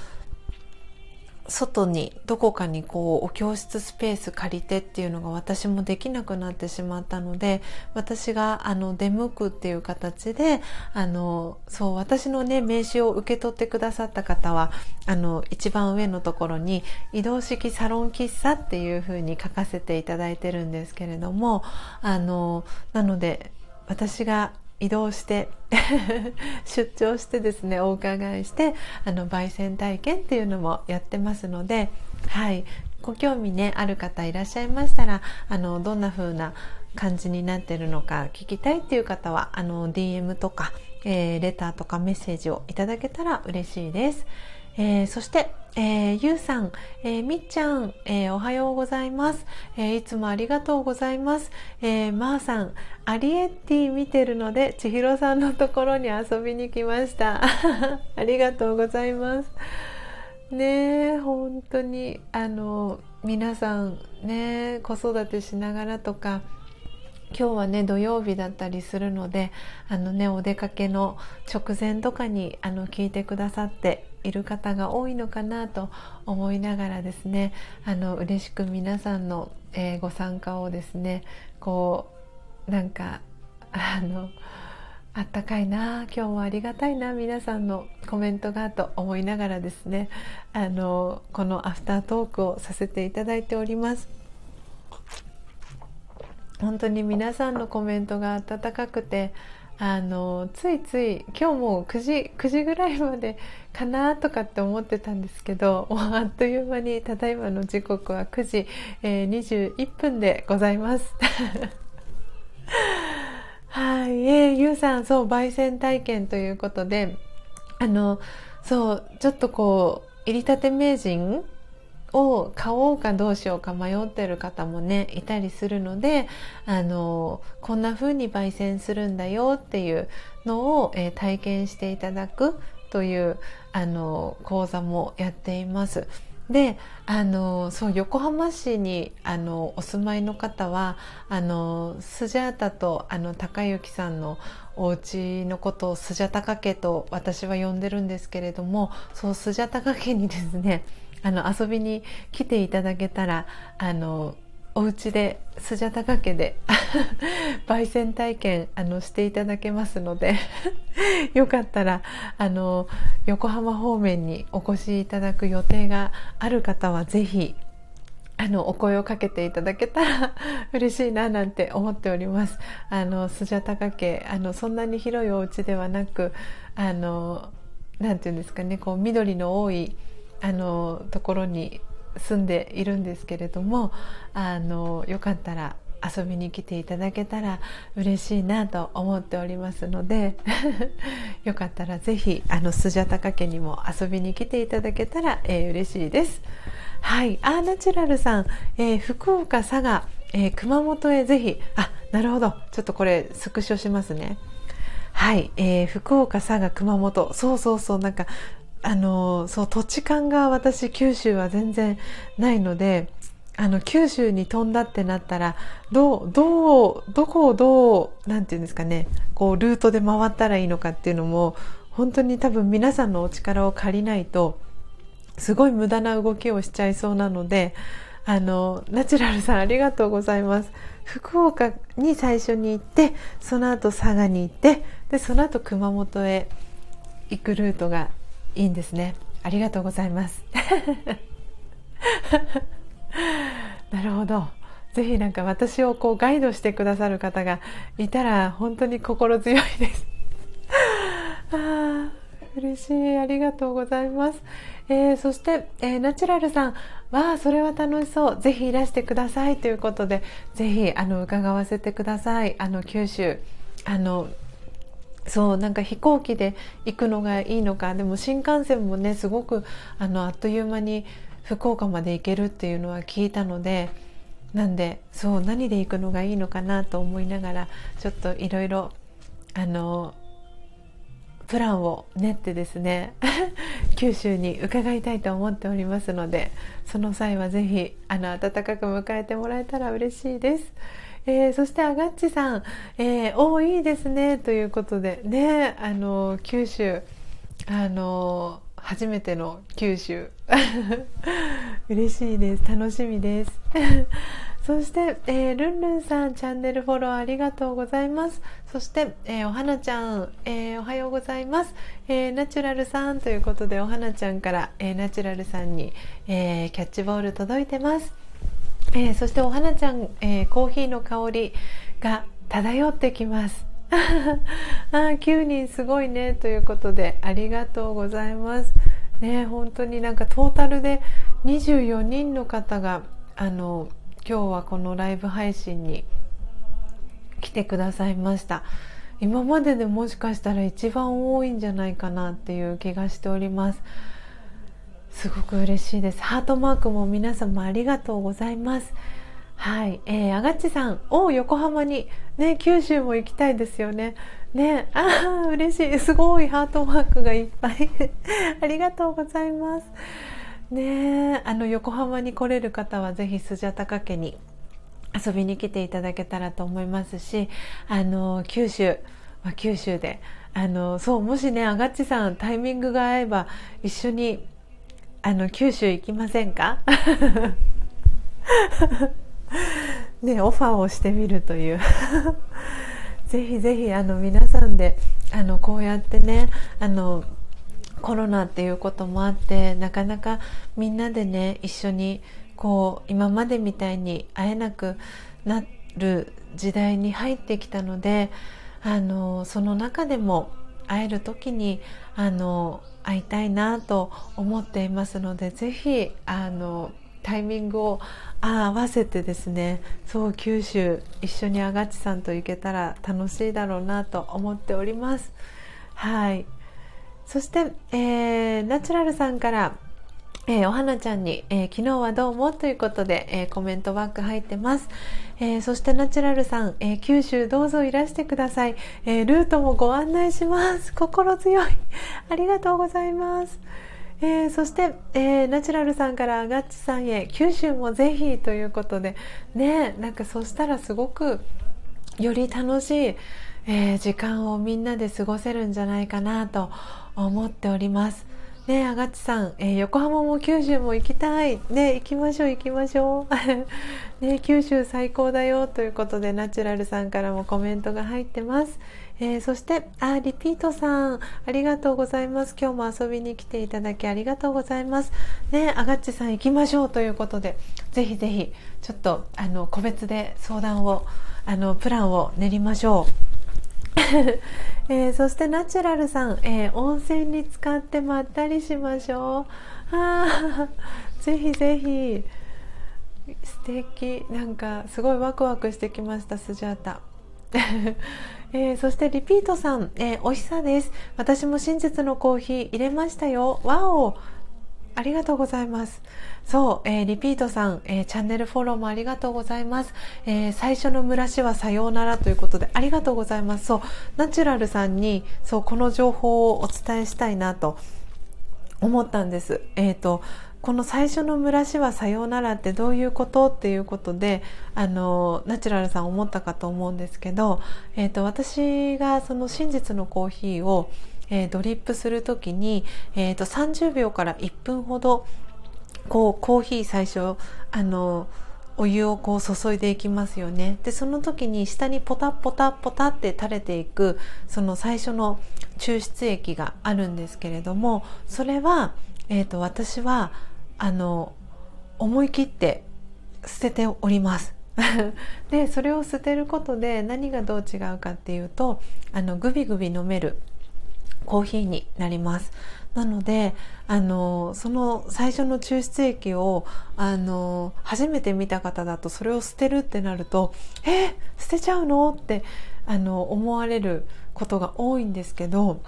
外にどこかにこうお教室スペース借りてっていうのが私もできなくなってしまったので私があの出向くっていう形であのそう私のね名刺を受け取ってくださった方はあの一番上のところに移動式サロン喫茶っていうふうに書かせていただいてるんですけれどもあのなので私が移動して 出張してですねお伺いしてあの焙煎体験っていうのもやってますのではいご興味ねある方いらっしゃいましたらあのどんな風な感じになってるのか聞きたいっていう方はあの DM とか、えー、レターとかメッセージをいただけたら嬉しいです。えー、そしてえー、ゆうさん、えー、みっちゃん、えー、おはようございます、えー、いつもありがとうございます。えー、まー、さん、アリエッティ見てるので、千尋さんのところに遊びに来ました。ありがとうございます。ね本当に、あの、皆さんね、子育てしながらとか、今日はね土曜日だったりするのであのねお出かけの直前とかにあの聞いてくださっている方が多いのかなと思いながらですねあの嬉しく皆さんの、えー、ご参加をですねこうなんかあのあったかいな今日もありがたいな皆さんのコメントがと思いながらですねあのこのアフタートークをさせていただいております。本当に皆さんのコメントが温かくてあのついつい今日も9時 ,9 時ぐらいまでかなとかって思ってたんですけど もうあっという間にただいまの時刻は9時、えー、21分でございます。はい、えー、ゆうさんそう焙煎体験ということであのそうちょっとこう入りたて名人を買おうかどうしようか迷ってる方もねいたりするのであのこんな風に焙煎するんだよっていうのを、えー、体験していただくというあの講座もやっています。であのそう横浜市にあのお住まいの方はあのスジャータとあの高之さんのお家のことをスジャタカ家と私は呼んでるんですけれどもそうスジャタカ家にですねあの遊びに来ていただけたらあのお家でスジャタカ家で 焙煎体験あのしていただけますので よかったらあの横浜方面にお越しいただく予定がある方はぜひあのお声をかけていただけたら 嬉しいななんて思っております。あのスジャタカ家あのそんなに広いお家ではなくあのなんていうんですかねこう緑の多いあのところに住んでいるんですけれどもあのよかったら遊びに来ていただけたら嬉しいなと思っておりますので よかったらぜひあのスジャタカ家にも遊びに来ていただけたら、えー、嬉しいです。はい、アーナチュラルさん、えー、福岡、佐賀、えー、熊本へぜひ。あなるほど。ちょっとこれスクショしますね。はい、えー、福岡、佐賀、熊本。そうそうそう。なんかあのそう土地勘が私九州は全然ないのであの九州に飛んだってなったらどうどうどこをどうなんていうんですかねこうルートで回ったらいいのかっていうのも本当に多分皆さんのお力を借りないとすごい無駄な動きをしちゃいそうなのであのナチュラルさんありがとうございます。福岡に最初に行ってその後佐賀に行ってでその後熊本へ行くルートがいいんですね。ありがとうございます。なるほど。ぜひなんか私をこうガイドしてくださる方がいたら本当に心強いです。あ嬉しい。ありがとうございます、えー、そして、えー、ナチュラルさん。わあそれは楽しそう。ぜひいらしてください。ということでぜひあの伺わせてください。あの九州あのそうなんか飛行機で行くのがいいのかでも新幹線もねすごくあのあっという間に福岡まで行けるっていうのは聞いたのでなんでそう何で行くのがいいのかなと思いながらちょっといろいろあのプランを練ってですね 九州に伺いたいと思っておりますのでその際はぜひあの温かく迎えてもらえたら嬉しいです。えー、そしてあがっちさん、えー、おいいですねということでねあの九州あの初めての九州。嬉しいです。楽しみです。そして、えー、ルンルンさんチャンネルフォローありがとうございます。そして、えー、お花ちゃん、えー、おはようございます、えナチュラルさんということでお花ちゃんから、えナチュラルさんに、えキャッチボール届いてます。えー、そしてお花ちゃん、えー、コーヒーの香りが漂ってきます。あ9人すごいねということでありがとうございます。ね本当になんかトータルで24人の方があの今日はこのライブ配信に来てくださいました。今まででもしかしたら一番多いんじゃないかなっていう気がしております。すごく嬉しいです。ハートマークも皆様ありがとうございます。はい、えー、あがっちさん、お横浜に、ね、九州も行きたいですよね。ね、ああ、嬉しい。すごいハートマークがいっぱい。ありがとうございます。ね。あの、横浜に来れる方はぜひスジャタカ家に遊びに来ていただけたらと思いますし、あの、九州、まあ、九州で、あの、そう、もしね、あがっちさんタイミングが合えば一緒に、あの、九州行きませんか？ね、オファーをしてみるという。ぜひぜひあの皆さんであのこうやってねあのコロナっていうこともあってなかなかみんなでね一緒にこう今までみたいに会えなくなる時代に入ってきたのであのその中でも会える時にあの会いたいなと思っていますのでぜひあのタイミングを合わせてですねそう九州一緒にあがちさんと行けたら楽しいだろうなと思っております。はい。そして、えー、ナチュラルさんからえー、お花ちゃんに、えー、昨日はどうもということで、えー、コメントバック入ってます、えそしてナチュラルさん、え九州どうぞいらしてください、えルートもご案内します。心強い。ありがとうございます。え、そして、え、ナチュラルさんからガッチさんへ九州もぜひということで。ねなんかそしたらすごくより楽しい、え、時間をみんなで過ごせるんじゃないかなと思っております。ねあがっちさん、えー、横浜も九州も行きたい。ね行きましょう行きましょう。ね九州最高だよということでナチュラルさんからもコメントが入ってます。えー、そしてあリピートさんありがとうございます今日も遊びに来ていただきありがとうございますねあがっちさん行きましょうということでぜひぜひちょっとあの個別で相談をあのプランを練りましょう えー、そしてナチュラルさん、えー、温泉に使ってまったりしましょう。あ ぜひぜひ。素敵。なんかすごいワクワクしてきましたスジャータ。えー、そしてリピートさん、えー、おいしさです。私も真実のコーヒー入れましたよ。わお。ありがとうございます。そう、えー、リピートさん、えー、チャンネルフォローもありがとうございます。えー、最初の蒸らしはさようならということでありがとうございます。そう、ナチュラルさんに、そう、この情報をお伝えしたいなと思ったんです。えっ、と、この最初の蒸らしはさようならってどういうことっていうことであのナチュラルさん思ったかと思うんですけど、えーと、私がその真実のコーヒーを、えー、ドリップする時に、えーと、30秒から1分ほどこうコーヒー最初あのお湯をこう注いでいきますよね。でその時に下にポタポタポタって垂れていくその最初の抽出液があるんですけれどもそれは、えーと私はあの思い切って捨てております。でそれを捨てることで何がどう違うかっていうとあのグビグビ飲めるコーヒーになりますなのであのその最初の抽出液をあの初めて見た方だとそれを捨てるってなると「え捨てちゃうの?」ってあの思われることが多いんですけど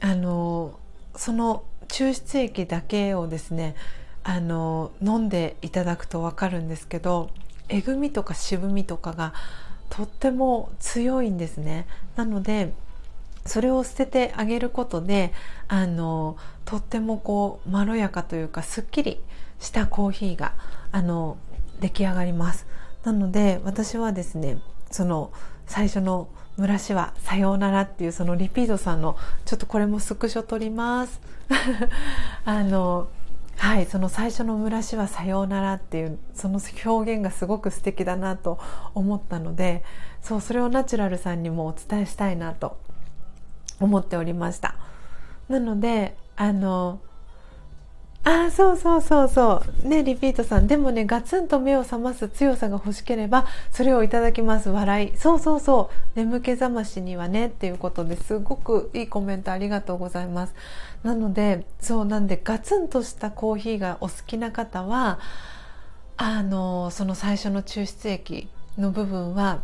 あのその抽出液だけをですねあの飲んでいただくと分かるんですけどえぐみとか渋みとかがとっても強いんですねなのでそれを捨ててあげることであのとってもこうまろやかというかすっきりしたコーヒーがあの出来上がります。なので私はですねその最初の蒸らしはさようならっていうそのリピートさんのちょっとこれもスクショ取ります。あのはい、その最初の蒸らしはさようならっていうその表現がすごく素敵だなと思ったのでそうそれをナチュラルさんにもお伝えしたいなと思っておりました。なのであのあそうそうそうそう。ねリピートさん。でもねガツンと目を覚ます強さが欲しければそれをいただきます。笑い。そうそうそう。眠気覚ましにはねっていうことです。ごくいいコメントありがとうございます。なのでそうなんでガツンとしたコーヒーがお好きな方はあのその最初の抽出液の部分は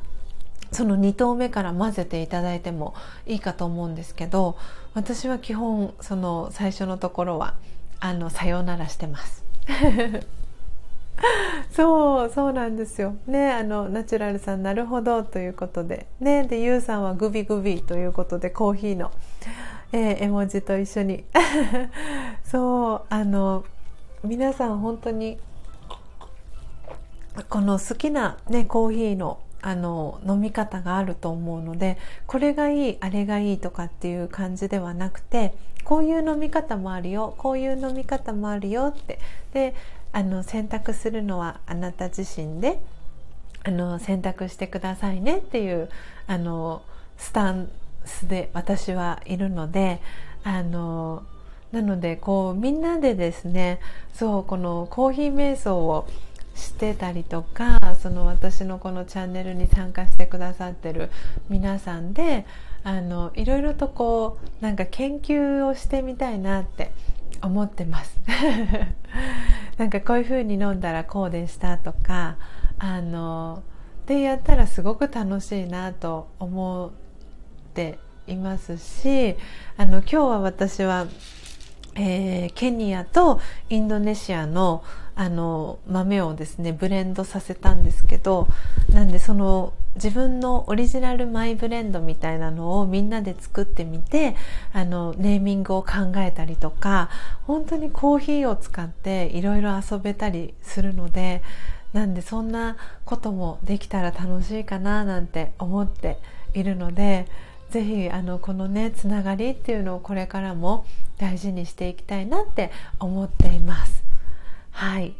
その2投目から混ぜていただいてもいいかと思うんですけど私は基本その最初のところはあのさようならしてます。そうそうなんですよ。ねあのナチュラルさんなるほどということで。ねでゆうさんはグビグビということでコーヒーの、えー、絵文字と一緒に。そうあの皆さん本当にこの好きな、ね、コーヒーのあの飲み方があると思うのでこれがいいあれがいいとかっていう感じではなくてこういう飲み方もあるよこういう飲み方もあるよって。であの選択するのはあなた自身であの選択してくださいねっていうあのスタンスで私はいるのであのなのでこうみんなでですねそうこのコーヒー瞑想をしてたりとかその私のこのチャンネルに参加してくださってる皆さんであのいろいろとこうなんか研究をしてみたいなって思ってます。なんかこういう風に飲んだらこうでしたとかあのでやったらすごく楽しいなと思っていますしあの今日は私は、えー、ケニアとインドネシアのあの豆をですねブレンドさせたんですけどなんでその自分のオリジナルマイブレンドみたいなのをみんなで作ってみてあのネーミングを考えたりとか本当にコーヒーを使っていろいろ遊べたりするのでなんでそんなこともできたら楽しいかななんて思っているのでぜひあのこのねつながりっていうのをこれからも大事にしていきたいなって思っています。はい。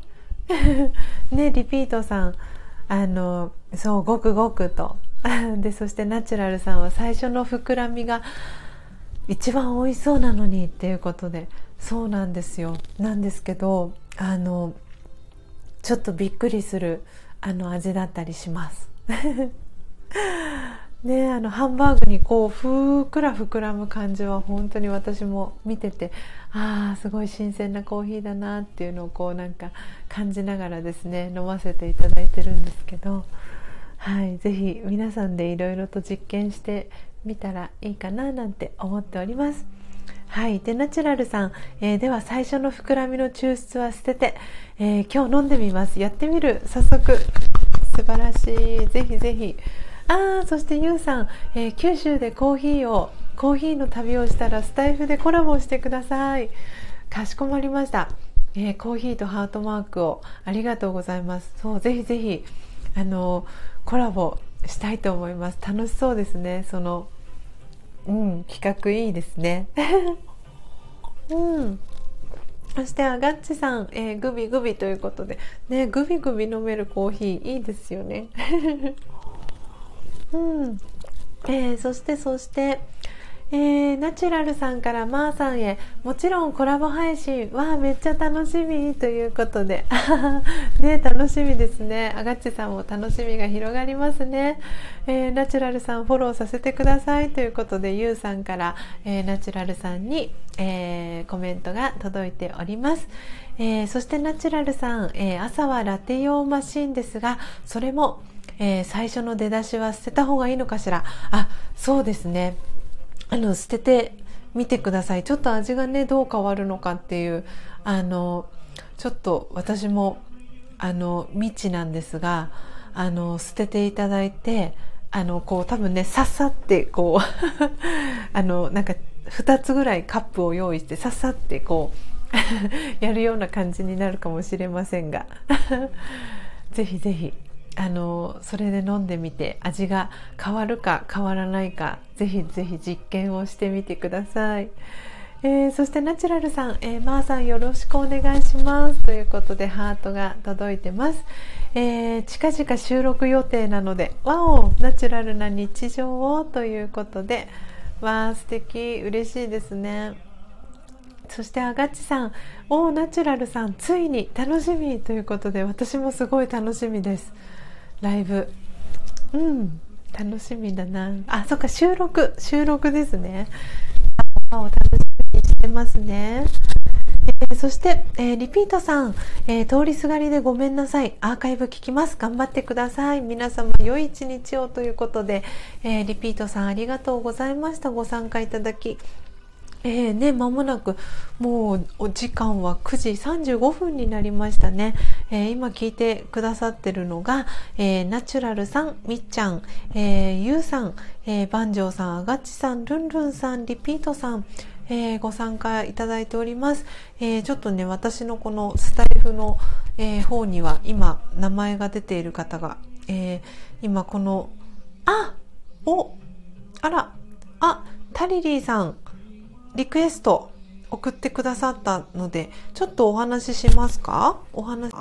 ねリピートさんあのそうごくごくと。でそしてナチュラルさんは最初の膨らみが一番美味しそうなのにっていうことで。そうなんですよ。なんですけどあのちょっとびっくりするあの味だったりします。ねあのハンバーグにこうふっくら膨らむ感じは本当に私も見ててああすごい新鮮なコーヒーだなっていうのをこうなんか感じながらですね飲ませていただいてるんですけどはい是非皆さんでいろいろと実験してみたらいいかななんて思っております。はい。で、ナチュラルさん、えー、では最初の膨らみの抽出は捨てて、えー、今日飲んでみます。やってみる。早速。素晴らしい。ぜひぜひ。ああそしてゆうさん、えー、九州でコーヒーをコーヒーの旅をしたらスタイフでコラボしてください。かしこまりました、えー、コーヒーとハートマークをありがとうございます。そうぜひぜひあのコラボしたいと思います。楽しそうですね。そのうん企画いいですね。うん。そしてアガッチさん、えー、グビグビということでねグビグビ飲めるコーヒーいいですよね。うん。えー、そしてそしてえー、ナチュラルさんからまーさんへもちろんコラボ配信はめっちゃ楽しみということで ね楽しみですね。あがっちさんも楽しみが広がりますね、えー、ナチュラルさんフォローさせてくださいということでゆうさんから、えー、ナチュラルさんに、えーコメントが届いております、えそしてナチュラルさん、え朝はラテ用マシンですがそれもえー、最初の出だしは捨てた方がいいのかしら？あそうですね。あの捨ててみてください。ちょっと味がねどう変わるのかっていうあのちょっと私もあの未知なんですがあの捨てていただいてあのこう多分ねさっさってこう あのなんか2つぐらいカップを用意してさっさってこう やるような感じになるかもしれませんが。ぜひぜひ。あのそれで飲んでみて味が変わるか変わらないかぜひぜひ実験をしてみてください、えー、そしてナチュラルさん、えー、まーさんよろしくお願いしますということでハートが届いてます、えー、近々収録予定なのでわおナチュラルな日常をということでわあ素敵嬉しいですね。そしてあがちさん、おーナチュラルさん、ついに楽しみということで、私もすごい楽しみです。ライブうん楽しみだなあそっか収録収録ですねを楽しみにしてますねえー、そして、えー、リピートさん、えー、通りすがりでごめんなさい。アーカイブ聞きます。頑張ってください。皆様、良い一日をということで、えリピートさんありがとうございました。ご参加いただき。えー、ね、間もなく、もうお時間は9時35分になりましたね。えー、今聞いてくださってるのが、えー、ナチュラルさん、みっちゃん、えー、ゆうさん、えー、バンジョーさん、あがちさん、ルンルンさん、リピートさん、えー、ご参加いただいております。えー、ちょっとね、私のこのスタイフの、えー、方には今、名前が出ている方が、えー、今この、あおあら、あ、タリリーさん、リクエスト送ってくださったのでちょっとお話ししますか？お話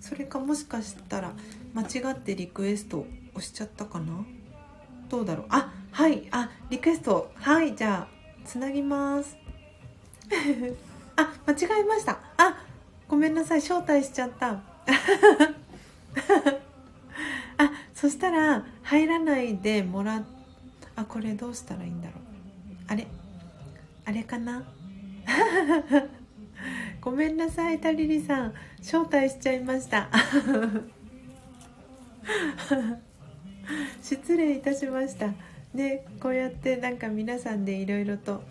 それかもしかしたら間違ってリクエスト押しちゃったかな？どうだろう？あはいあリクエスト。はいじゃあつなぎます。あ間違えました。あごめんなさい。招待しちゃった。あそしたら入らないでもらあこれどうしたらいいんだろう。あれ？あれかな？ごめんなさいタリリさん。招待しちゃいました。失礼いたしました。ねこうやってなんか皆さんでいろいろと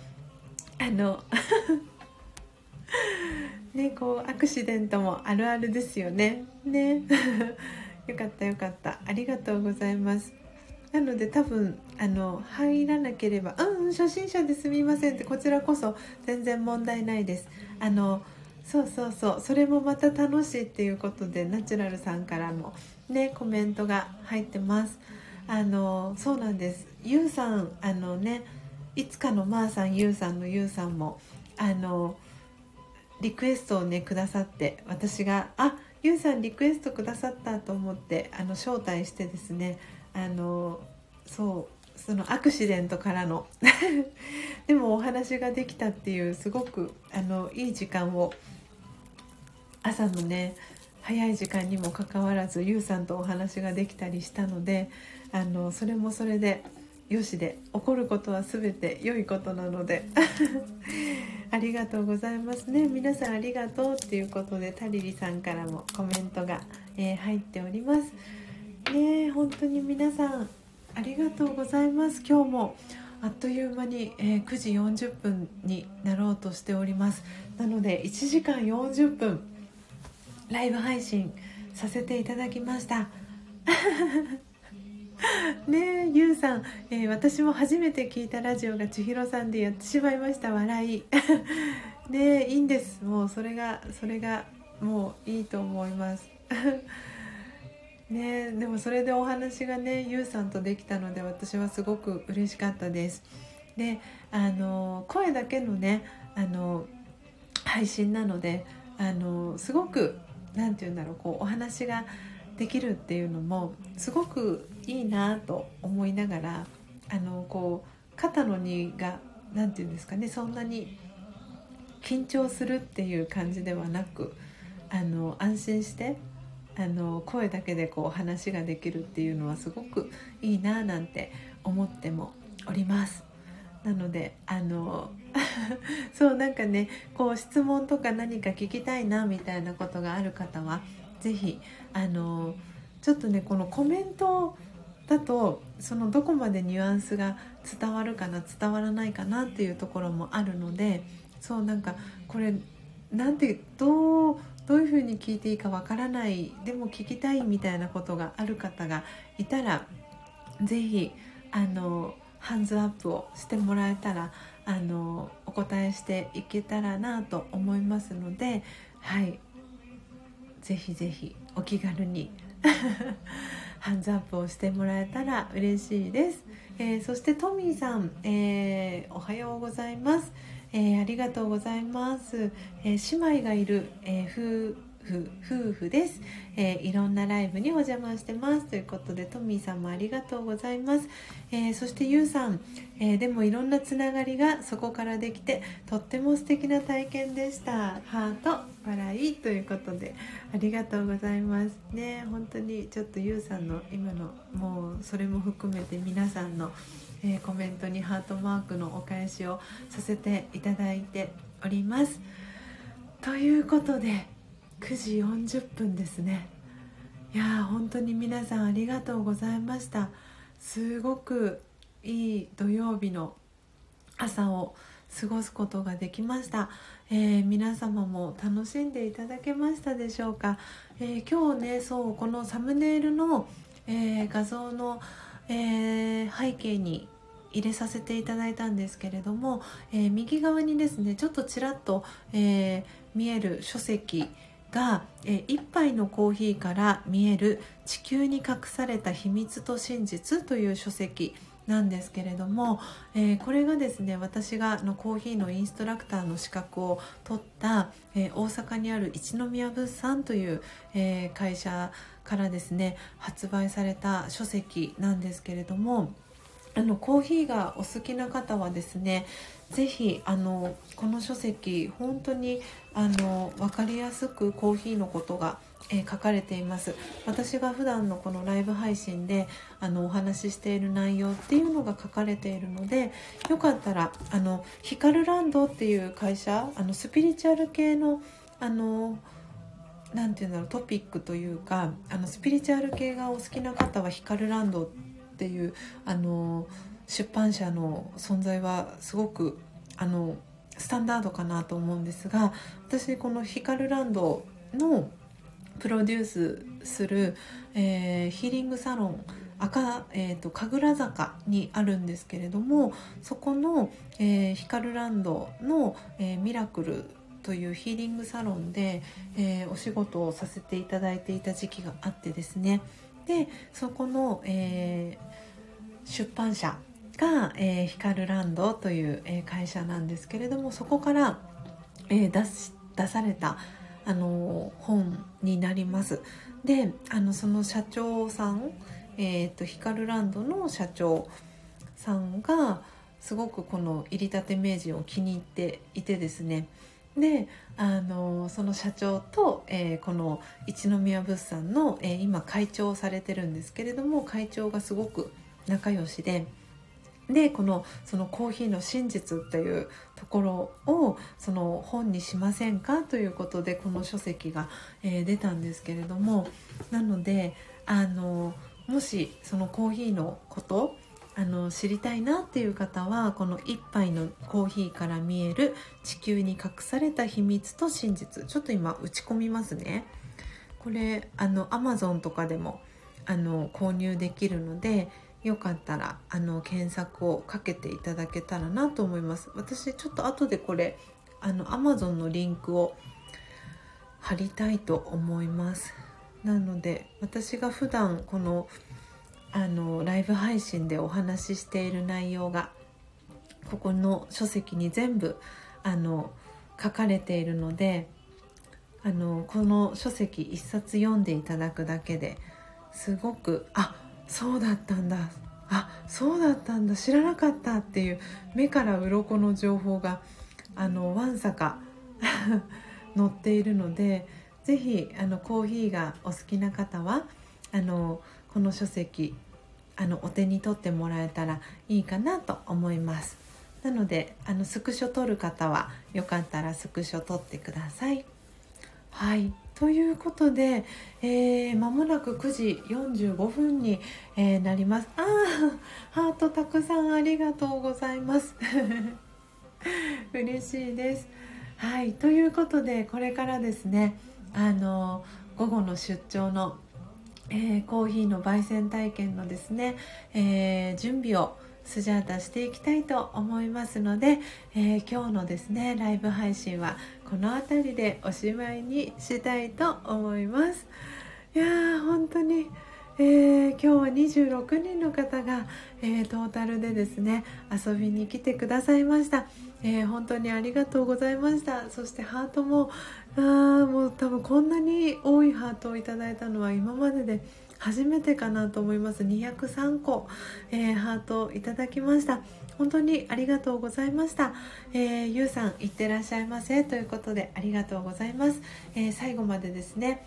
あの ねこうアクシデントもあるあるですよね。ね。よかったよかった。ありがとうございます。なので多分あの入らなければ「うん初心者ですみません」ってこちらこそ全然問題ないです。あのそうそうそうそれもまた楽しいっていうことでナチュラルさんからもねコメントが入ってます。あのそうなんです。ゆうさんあのねいつかのまーさんゆうさんのゆうさんもあのリクエストをねくださって私が「あゆうさんリクエストくださった」と思ってあの招待してですねあのそうそのアクシデントからの。でもお話ができたっていうすごくあのいい時間を朝のね早い時間にもかかわらずゆうさんとお話ができたりしたのであのそれもそれでよしで起こることは全て良いことなので。ありがとうございますね。皆さんありがとうっていうことでタリリさんからもコメントが、えー、入っております。ね本当に皆さんありがとうございます。今日もあっという間に、えー、9時40分になろうとしております。なので1時間40分ライブ配信させていただきました。ねえゆうさん、えー、私も初めて聞いたラジオが千尋さんでやってしまいました。笑い。ねえいいんです。もうそれがそれがもういいと思います。ねでもそれでお話がねゆうさんとできたので私はすごく嬉しかったです。であの声だけのねあの配信なのであのすごく何て言うんだろうこうお話ができるっていうのもすごくいいなと思いながらあのこう肩の荷が何て言うんですかねそんなに緊張するっていう感じではなくあの安心してあの声だけでこう話ができるっていうのはすごくいいななんて思ってもおります。なのであの そうなんかねこう質問とか何か聞きたいなみたいなことがある方は是非あのちょっとねこのコメントだとそのどこまでニュアンスが伝わるかな伝わらないかなっていうところもあるのでそうなんかこれなんてどうどういうふうに聞いていいかわからないでも聞きたいみたいなことがある方がいたら是非あのハンズアップをしてもらえたらあのお答えしていけたらなと思いますのではい。是非是非お気軽に ハンズアップをしてもらえたら嬉しいです、えー、そしてトミーさん、えー、おはようございます。えー、ありがとうございます、えー、姉妹がいる、えー、夫婦夫婦です、えー、いろんなライブにお邪魔してます。ということでトミーさんもありがとうございます、えー、そしてゆうさん、えー、でもいろんなつながりがそこからできてとっても素敵な体験でした。ハート笑いということでありがとうございます。ね本当にちょっとゆうさんの今のもうそれも含めて皆さんのえ、コメントにハートマークのお返しをさせていただいております。ということで9時40分ですね。いや本当に皆さんありがとうございました。すごくいい土曜日の朝を過ごすことができました、えー、皆様も楽しんでいただけましたでしょうか、えー、今日ねそうこのサムネイルの、えー、画像の、え背景に入れさせていただいたんですけれども、え右側にですねちょっとちらっと、え見える書籍が、え一杯のコーヒーから見える地球に隠された秘密と真実という書籍なんですけれども、これがですね私がのコーヒーのインストラクターの資格を取った、大阪にある一宮物産という、会社からですね発売された書籍なんですけれどもあのコーヒーがお好きな方はですねぜひあのこの書籍本当にあの分かりやすくコーヒーのことがえー、書かれています。私が普段のこのライブ配信であのお話ししている内容っていうのが書かれているのでよかったらあのヒカルランドっていう会社あのスピリチュアル系のあのなて言うんだろうトピックというかあのスピリチュアル系がお好きな方はヒカルランドっていうあの出版社の存在はすごくあのスタンダードかなと思うんですが私このヒカルランドのプロデュースする、えー、ヒーリングサロン赤、えーと、神楽坂にあるんですけれどもそこの、えー、ヒカルランドの、えー、ミラクルというヒーリングサロンで、えー、お仕事をさせていただいていた時期があってですね。でそこの、えー、出版社が、えー、ヒカルランドという、えー、会社なんですけれどもそこから、えー、出し出されたあの本になります。であのその社長さん、えーと、ヒカルランドの社長さんがすごくこの入りたて名人を気に入っていてですね。であのその社長と、えー、この一宮物産の、えー、今会長をされてるんですけれども会長がすごく仲良しででこのそのコーヒーの真実っていうところをその本にしませんかということでこの書籍が、えー、出たんですけれどもなのであのもしそのコーヒーのことあの知りたいなっていう方はこの1杯のコーヒーから見える地球に隠された秘密と真実ちょっと今打ち込みますね。これあの Amazon とかでもあの購入できるのでよかったらあの検索をかけていただけたらなと思います。私ちょっと後でこれあの Amazon のリンクを貼りたいと思います。なので私が普段このあのライブ配信でお話ししている内容がここの書籍に全部あの書かれているのであのこの書籍一冊読んでいただくだけですごくあそうだったんだ。あそうだったんだ。知らなかったっていう目から鱗の情報があのわんさか 載っているので是非あのコーヒーがお好きな方はあのこの書籍あのお手に取ってもらえたらいいかなと思います。なのであのスクショ撮る方はよかったらスクショ撮ってください。はい。ということで、えー、間もなく9時45分に、えー、なります。ああ、ハートたくさんありがとうございます。嬉しいです。はい、ということで、これからですね、あの、午後の出張の、えー、コーヒーの焙煎体験のですね、え準備をスジャータしていきたいと思いますので、えー、今日のですねライブ配信はこの辺りでおしまいにしたいと思います。いやー本当にえー、今日は26人の方が、えー、トータルでですね遊びに来てくださいました、えー、本当にありがとうございました。そしてハートもあーもう多分こんなに多いハートをいただいたのは今までで初めてかなと思います。203個、えー、ハートいただきました。本当にありがとうございました、えー、ゆうさんいってらっしゃいませ。ということでありがとうございます、えー、最後までですね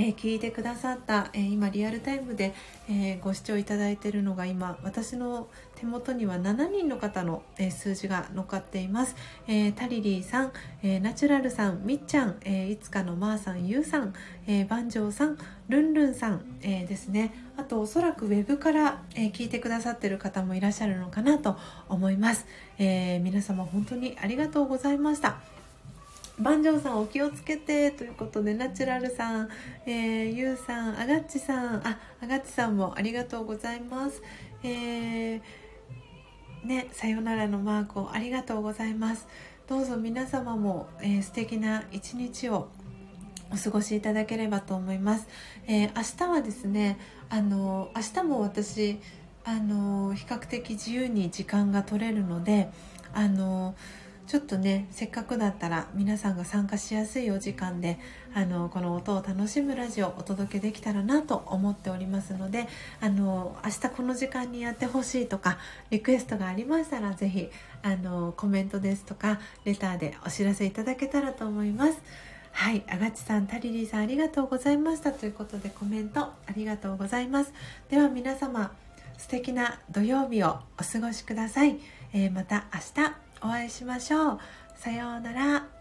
えー、聞いてくださった、えー、今リアルタイムで、えー、ご視聴いただいているのが今私の手元には7人の方の、え数字が乗っかっています、えタリリーさん、えナチュラルさんみっちゃん、えいつかのまーさんゆうさん、えー、万丈さんルンルンさん、えですね。あとおそらくウェブから、え聞いてくださってる方もいらっしゃるのかなと思います、え皆様本当にありがとうございました。万丈さんお気をつけてということでナチュラルさん、えー、ゆうさんあがっちさんああがっちさんもありがとうございます、えー、ねさよならのマークをありがとうございます。どうぞ皆様も、えー、素敵な一日をお過ごしいただければと思います、えー、明日はですねあの明日も私あの比較的自由に時間が取れるのであのちょっとねせっかくだったら皆さんが参加しやすいお時間であのこの音を楽しむラジオをお届けできたらなと思っておりますのであの明日この時間にやってほしいとかリクエストがありましたら是非あのコメントですとかレターでお知らせいただけたらと思います。はい、あがちさん、タリリーさんありがとうございましたということでコメントありがとうございます。では皆様素敵な土曜日をお過ごしください。えー、また明日お会いしましょう。さようなら。